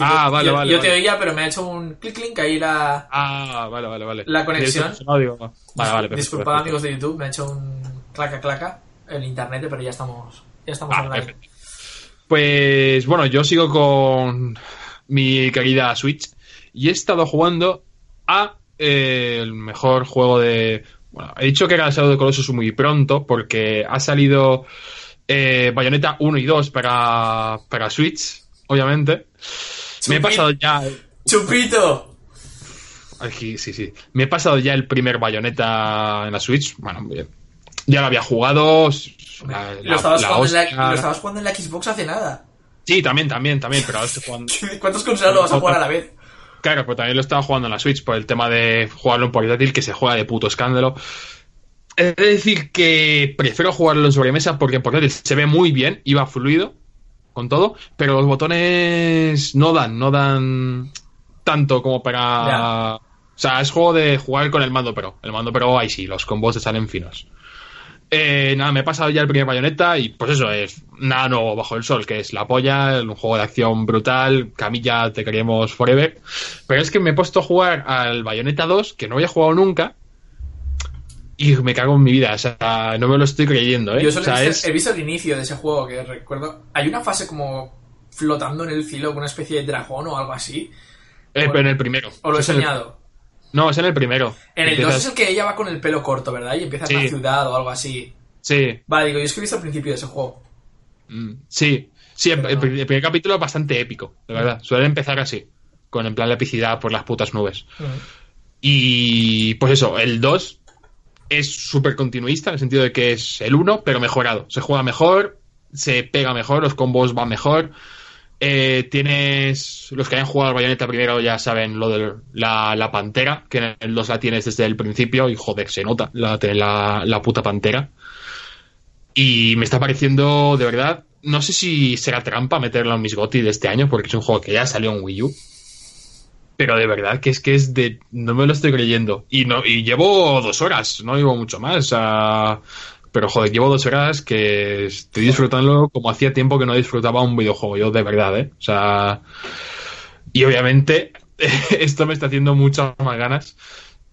Ah, yo, vale, yo- vale, Yo te vale. oía, pero me ha hecho un clic clic ahí la. Ah, vale, vale, vale. La conexión. Digo, Vale, vale, perfecto, Disculpad, perfecto. amigos de YouTube, me ha hecho un claca claca el internet, pero ya estamos. Ya estamos Ah, online. Pues bueno, yo sigo con mi querida Switch y he estado jugando a eh, el mejor juego de... Bueno, he dicho que era el Shadow the Colossus muy pronto porque ha salido eh, Bayonetta 1 y 2 para, para Switch, obviamente. Me he pasado ya... ¡Chupito! Aquí, sí, sí. Me he pasado ya el primer Bayonetta en la Switch. Bueno, bien. ya lo había jugado. la- lo, estabas la jugando en la, hostia. lo estabas jugando en la Xbox hace nada. Sí, también, también, también, pero ahora estoy jugando. ¿Cuántos consolas lo vas a jugar a la vez? Claro, pero también lo estaba jugando en la Switch por el tema de jugarlo en portátil, que se juega de puto escándalo. Es decir, que prefiero jugarlo en sobremesa porque en portátil se ve muy bien, iba fluido con todo, pero los botones no dan, no dan tanto como para. O sea, es juego de jugar con el mando pro. El mando pro, ahí sí, los combos te salen finos. Eh, nada, me he pasado ya el primer bayoneta y pues eso es nada nuevo bajo el sol, que es la polla, un juego de acción brutal, Camilla te queremos forever. Pero es que me he puesto a jugar al Bayonetta 2, que no había jugado nunca, y me cago en mi vida, o sea, no me lo estoy creyendo, ¿eh? Yo O solo sea, he, visto, es- he visto el inicio de ese juego que recuerdo. Hay una fase como flotando en el cielo con una especie de dragón o algo así. eh, pero en el primero. ¿O lo he el- soñado? no, es en el primero. En el 2 Empiezas- es el que ella va con el pelo corto, ¿verdad? Y empieza en Sí. la ciudad o algo así. Sí, Vale, digo, yo es que he visto el principio de ese juego. mm, sí, sí, el, no. primer capítulo es bastante épico, de verdad. Suele empezar así, con en plan la epicidad por las putas nubes. Y pues eso, el 2 es súper continuista en el sentido de que es el 1, pero mejorado. Se juega mejor, se pega mejor, los combos van mejor. Eh, tienes. Los que hayan jugado al Bayonetta primero ya saben lo de la, la pantera, que en el 2 la tienes desde el principio y joder, se nota la, la, la puta pantera. Y me está pareciendo, de verdad, no sé si será trampa meterlo en mis GOTY de este año, porque es un juego que ya salió en Wii U. Pero de verdad que es que es de. No me lo estoy creyendo. Y no y llevo dos horas, no llevo mucho más. pero joder, llevo dos horas que estoy disfrutándolo como hacía tiempo que no disfrutaba un videojuego, yo de verdad, ¿eh? O sea. Y obviamente, esto me está haciendo muchas más ganas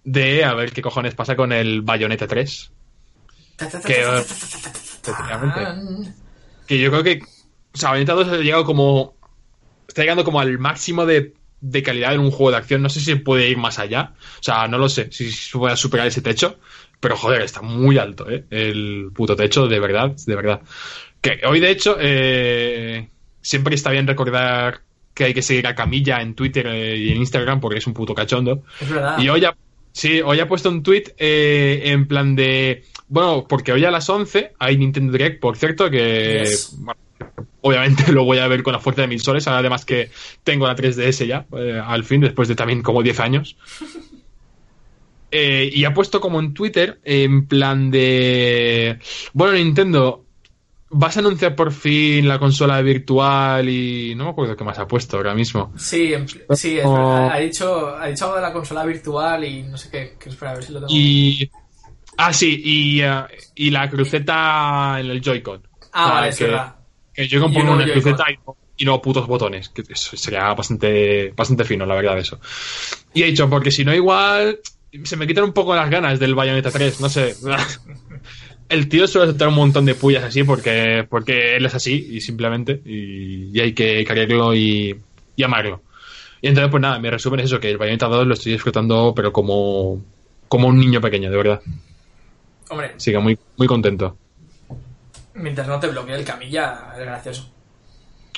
de a ver qué cojones pasa con el Bayonetta 3. Que, efectivamente. Que yo creo que. O sea, Bayonetta 2 ha llegado como está llegando como al máximo de, de calidad en un juego de acción. No sé si puede ir más allá. O sea, no lo sé si se puede superar ese techo. Pero joder, está muy alto, ¿eh? El puto techo, de verdad, de verdad. Que hoy, de hecho, eh, siempre está bien recordar que hay que seguir a Camilla en Twitter eh, y en Instagram porque es un puto cachondo. Es verdad. Y hoy ha, sí, hoy ha puesto un tweet eh, en plan de. Bueno, porque hoy a las 11 hay Nintendo Direct, por cierto, que. Yes. bueno, obviamente lo voy a ver con la fuerza de mil soles. Además que tengo la 3DS ya, eh, al fin, después de también como 10 años. Eh, y ha puesto como en Twitter, en plan de. Bueno, Nintendo, vas a anunciar por fin la consola virtual y. No me acuerdo qué más ha puesto ahora mismo. Sí, sí, es verdad. Ha dicho, ha dicho algo de la consola virtual y no sé qué. Que espera, a ver si lo tengo. Y. Ah, sí, y, eh, y la cruceta en el Joy-Con. Ah, vale, es verdad. Que el Joy-Con Y ponga no una cruceta y no, y no putos botones. Que eso sería bastante, bastante fino, la verdad, eso. Y he dicho, porque si no, igual se me quitan un poco las ganas del Bayonetta 3, no sé. El tío suele soltar un montón de pullas así porque, porque él es así y simplemente y, y hay que quererlo y, y amarlo. Y entonces, pues nada, mi resumen es eso, que el Bayonetta 2 lo estoy disfrutando, pero como, como un niño pequeño, de verdad. Hombre, Así que muy, muy contento. Mientras no te bloquee el camilla, es gracioso.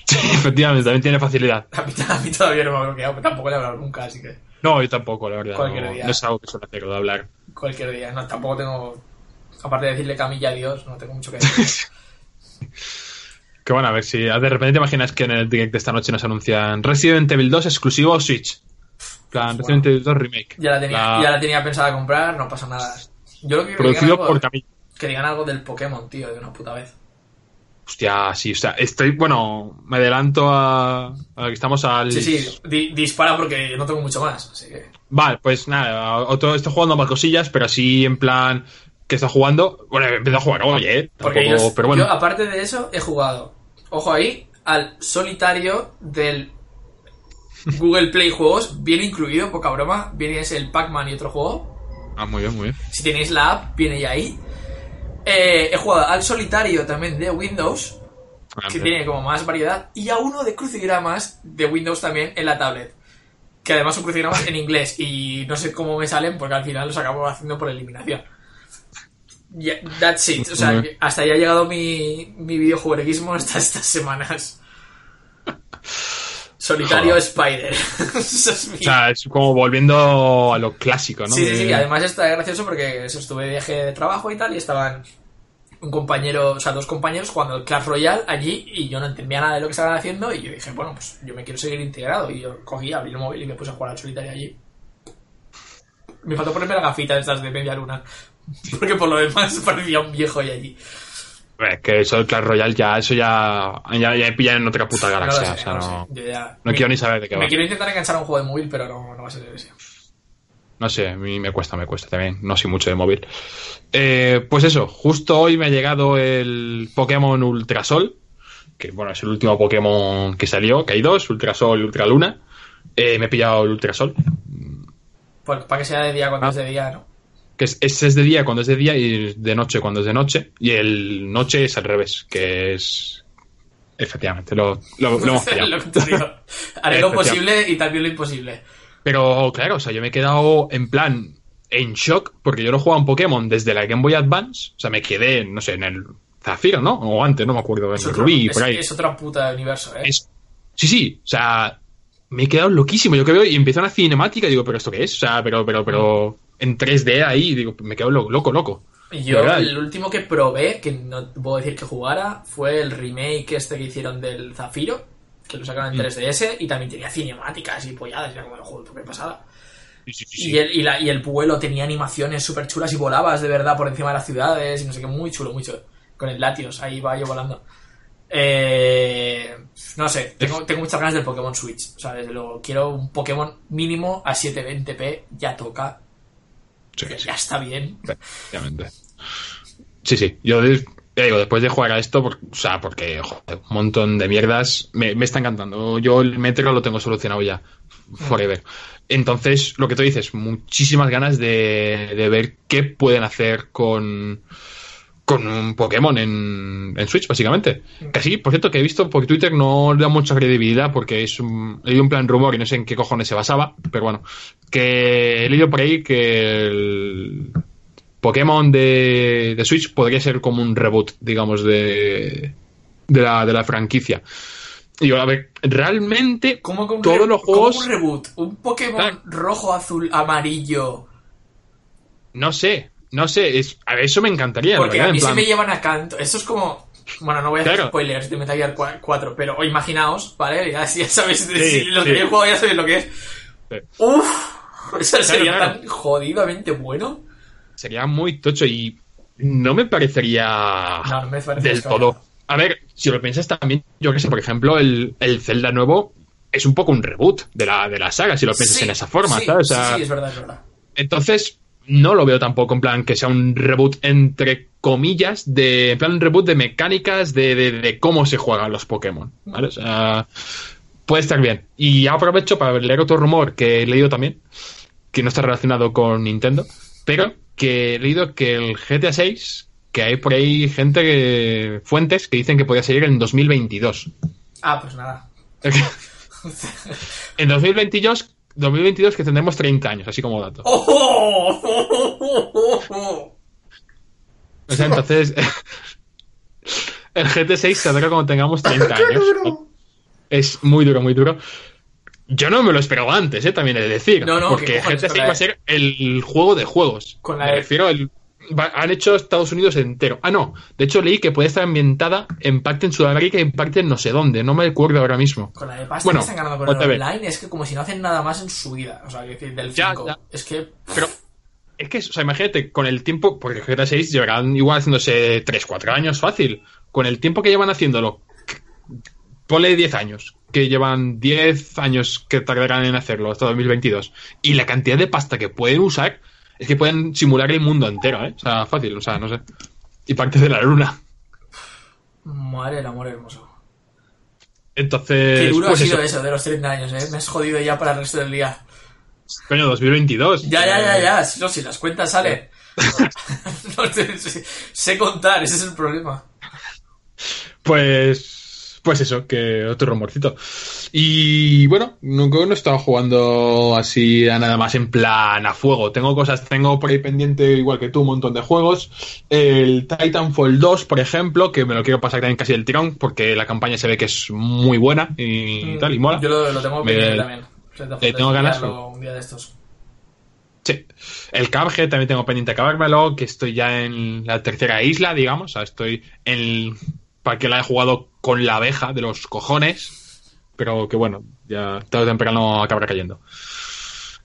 Sí, efectivamente, también tiene facilidad. A mí, a mí todavía no me ha bloqueado, pero tampoco le he hablado nunca, así que No, yo tampoco, la verdad. Cualquier No, día. no es algo que suele hacer, de hablar. cualquier día. No, tampoco tengo. Aparte de decirle camilla a Dios, no tengo mucho que decir. Que bueno, a ver si de repente te imaginas que en el direct de esta noche nos anuncian Resident Evil 2 exclusivo Switch. En plan, Resident Evil 2 Remake. Ya la tenía, La- ya la tenía pensada comprar, no pasa nada. Yo lo que Producido por Camilla. Que digan algo del Pokémon, tío, de una puta vez. Hostia, sí, o sea, estoy, bueno, me adelanto a, a que estamos al... Sí, sí, di- dispara porque yo no tengo mucho más, así que. Vale, pues nada, otro, estoy jugando más cosillas, pero así en plan que está jugando. Bueno, he empezado a jugar hoy, eh. Porque yo, pero bueno. yo, aparte de eso, he jugado, ojo ahí, al solitario del Google Play Juegos, viene incluido, poca broma, viene ese el Pac-Man y otro juego. Ah, muy bien, muy bien. Si tenéis la app, viene ya ahí. Eh, he jugado al solitario también de Windows, que Grande. tiene como más variedad, y a uno de crucigramas de Windows también en la tablet. Que además son crucigramas en inglés y no sé cómo me salen porque al final los acabo haciendo por eliminación. Yeah, that's it. O sea, que hasta ahí ha llegado mi, mi videojueguismo estas, estas semanas. Solitario Joder. Spider. Eso es mi- O sea, es como volviendo a lo clásico, ¿no? Sí, sí, sí. De- Además está gracioso porque eso, estuve de viaje de trabajo y tal y estaban un compañero, o sea, dos compañeros jugando el Clash Royale allí y yo no entendía nada de lo que estaban haciendo y yo dije, bueno, pues yo me quiero seguir integrado y yo cogí, abrí el móvil y me puse a jugar al solitario allí. Me faltó ponerme la gafita de estas de media luna porque por lo demás parecía un viejo y allí. Es que eso del Clash Royale ya, eso ya, ya, ya me pillan en otra puta No galaxia. sé, o sea, no, no, lo sé. Yo ya- no me- quiero ni saber de qué va. Me quiero intentar enganchar a un juego de móvil, pero no, no va a ser ese. No sé, a mí me cuesta, me cuesta también. No soy mucho de móvil. Eh, pues eso, justo hoy me ha llegado el Pokémon Ultrasol, que bueno, es el último Pokémon que salió, que hay dos, Ultrasol y Ultraluna. Eh, me he pillado el Ultrasol, Pues, para que sea de día cuando Ah. es de día, ¿no? Que es, es, de día cuando es de día y de noche cuando es de noche. Y el noche es al revés, que es... Efectivamente, lo, lo, lo hemos pillado. Lo. Haré lo posible y también lo imposible. Pero claro, o sea, yo me he quedado en plan en shock porque yo no jugaba un Pokémon desde la Game Boy Advance. O sea, me quedé, no sé, en el Zafiro, ¿no? O antes, no me acuerdo, en Es el otro- Rubí, es, por ahí. es otra puta de universo, ¿eh? Es- Sí, sí, o sea, me he quedado loquísimo. Yo que veo y empieza una cinemática y digo, ¿pero esto qué es? O sea, pero, pero, pero en 3D ahí, digo, me quedo lo- loco, loco. Yo, ¿verdad? el último que probé, que no puedo decir que jugara, fue el remake este que hicieron del Zafiro, que lo sacaron en Mm. 3DS, y también tenía cinemáticas y polladas, era como el juego, qué pasada. Sí, sí, sí, Y, el, y, la- y el vuelo tenía animaciones súper chulas y volabas de verdad por encima de las ciudades y no sé qué, muy chulo, muy chulo. Con el Latios, ahí va yo volando. Eh, no sé, tengo, tengo muchas ganas del Pokémon Switch. O sea, desde luego, quiero un Pokémon mínimo a 720p, ya toca, Sí, ya, sí, ya está bien. efectivamente. Sí, sí, yo ya digo, después de jugar a esto, por- o sea, porque, joder, un montón de mierdas, me, me está encantando. Yo el metro lo tengo solucionado ya, forever. Entonces, lo que tú dices, muchísimas ganas de, de ver qué pueden hacer con, con un Pokémon en, en Switch, básicamente. Sí, por cierto, que he visto, porque Twitter no le da mucha credibilidad porque es un, leído un plan rumor y no sé en qué cojones se basaba, pero bueno, que he leído por ahí que el Pokémon de, de Switch podría ser como un reboot, digamos, de, de, la, de la franquicia. Y yo, a ver, realmente ¿Cómo todos los cómo juegos... un reboot? ¿Un Pokémon Claro. rojo, azul, amarillo? No sé, no sé, es, a ver, eso me encantaría. Porque verdad, a mí se plan- me llevan a canto. Esto es como. Bueno, no voy a hacer Claro. spoilers de Metal Gear 4, pero imaginaos, ¿vale? Ya, ya sabéis, Sí, si los sí. que jugado ya sabéis lo que es. Sí. Uf, eso sería claro. tan jodidamente bueno. Sería muy tocho y no me parecería No, me parece del todo. A ver, si lo piensas también, yo que sé, por ejemplo, el, el Zelda nuevo es un poco un reboot de la, de la saga, si lo piensas Sí, en esa forma, sí, ¿sabes? O sí, sea, sí, es verdad, es verdad. Entonces, no lo veo tampoco en plan que sea un reboot entre comillas, de en plan un reboot de mecánicas de, de- de cómo se juegan los Pokémon, ¿vale? O sea, puede estar bien. Y aprovecho para leer otro rumor que he leído también, que no está relacionado con Nintendo, pero que he leído que el GTA 6, que hay por ahí gente, que, fuentes que dicen que podría salir en 2022. Ah, pues nada. en 2022, 2022 que tendremos 30 años, así como dato. ¡Oh! O sea, entonces. el GT6 saldrá cuando tengamos 30 años. ¿no? Es muy duro, muy duro. Yo no me lo esperaba antes, ¿eh? también he de decir. No, no, porque ¿qué cojones? GT6 Con la va a ser el juego de juegos. Con la me refiero al. han hecho Estados Unidos entero. Ah, no. De hecho, leí que puede estar ambientada en parte en Sudamérica y en parte en no sé dónde. No me acuerdo ahora mismo. Con la de pasta Bueno, que están ganando con el online es que como si no hacen nada más en su vida. O sea, que decir, del Ya, 5. ya. Es que. Pero es que, o sea, imagínate, con el tiempo, porque GTA 6 llevarán igual haciéndose 3, 4 años fácil. Con el tiempo que llevan haciéndolo, ponle 10 años, que llevan 10 años que tardarán en hacerlo hasta 2022. Y la cantidad de pasta que pueden usar, es que pueden simular el mundo entero, ¿eh? O sea, fácil, o sea, no sé. Y parte de la luna. Madre del amor hermoso. Entonces, Qué duro pues ha sido eso. eso. de los 30 años, ¿eh? Me has jodido ya para el resto del día. Coño, 2022. Ya, ya, ya, Eh, ya. Si, no, si las cuentas salen. no te- sé, sé contar, ese es el problema. Pues, pues eso, que otro rumorcito. Y bueno, no, no he estado jugando así a nada más en plan a fuego. Tengo cosas, tengo por ahí pendiente, igual que tú, un montón de juegos. El Titanfall 2, por ejemplo, que me lo quiero pasar también casi del tirón, porque la campaña se ve que es muy buena y tal, y mola. Yo lo, lo tengo Me- pendiente también. O sea, te- le tengo ganas. Un día de estos. Sí. El Cuphead también tengo pendiente acabármelo, que estoy ya en la tercera isla, digamos. O sea, estoy en. Para que la he jugado con la abeja de los cojones. Pero que bueno, ya tarde o temprano acabará cayendo.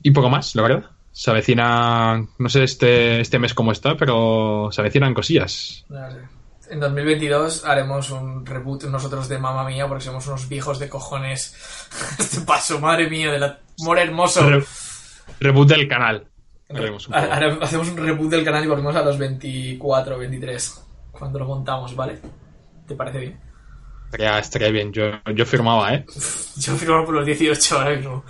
Y poco más, la verdad. Se avecina. No sé este, este mes cómo está, pero se avecinan cosillas. No sé. En 2022 haremos un reboot nosotros de Mamma Mía porque somos unos viejos de cojones. Este paso, madre mía, del amor hermoso. Re- reboot del canal. Haremos un. Ahora hacemos un reboot del canal y volvemos a los 24, 23. Cuando lo montamos, ¿vale? ¿Te parece bien? Estaría, estaría bien. Yo, yo firmaba, ¿eh? Yo firmo por los 18 ahora mismo.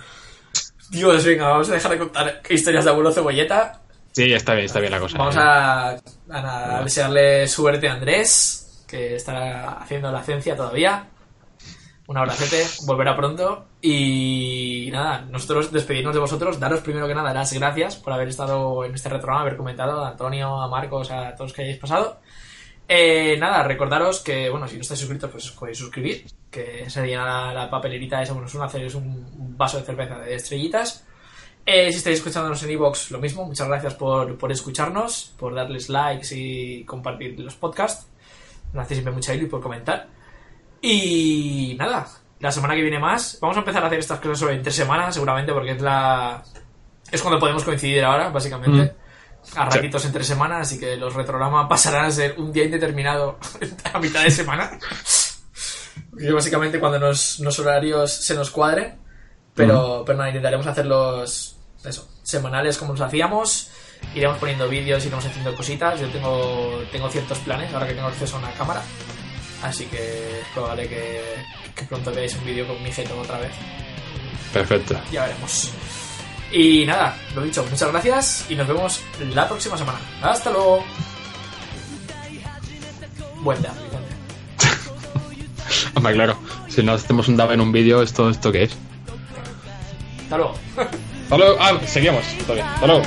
Dios, venga, vamos a dejar de contar historias de abuelo cebolleta. Sí, está bien, está bien la cosa. Vamos ¿eh? a, a, nada, a desearle suerte a Andrés, que estará haciendo la ciencia todavía. Un abracete, volverá pronto. Y nada, nosotros despedirnos de vosotros, daros primero que nada las gracias por haber estado en este retrograma, haber comentado a Antonio, a Marcos, a todos que hayáis pasado. Eh, nada, recordaros que, bueno, si no estáis suscritos, pues os podéis suscribir, que se llena la, la papelerita esa, bueno, es un, es un vaso de cerveza de estrellitas. Eh, si estáis escuchándonos en iVoox, lo mismo. Muchas gracias por, por escucharnos, por darles likes y compartir los podcasts. Me hace siempre mucha ilusión y por comentar. Y nada, la semana que viene más. Vamos a empezar a hacer estas cosas sobre entre semanas, seguramente, porque es la. Es cuando podemos coincidir ahora, básicamente. A ratitos entre semanas, así que los retrogramas pasarán a ser un día indeterminado a mitad de semana. Porque básicamente cuando nos, los horarios se nos cuadren. Pero, pero nada, intentaremos hacerlos eso, semanales como los hacíamos. Iremos poniendo vídeos, iremos haciendo cositas. Yo tengo, tengo ciertos planes ahora que tengo acceso a una cámara. Así que es probable que, que pronto veáis un vídeo con mi jeto otra vez. Perfecto. Ya veremos. Y nada, lo dicho, muchas gracias y nos vemos la próxima semana. Hasta luego. Buen dab, Hombre, claro, si no hacemos un dab en un vídeo, ¿esto, esto qué es? Hasta luego. Hasta luego. Ah, seguimos. Todavía. Hasta luego.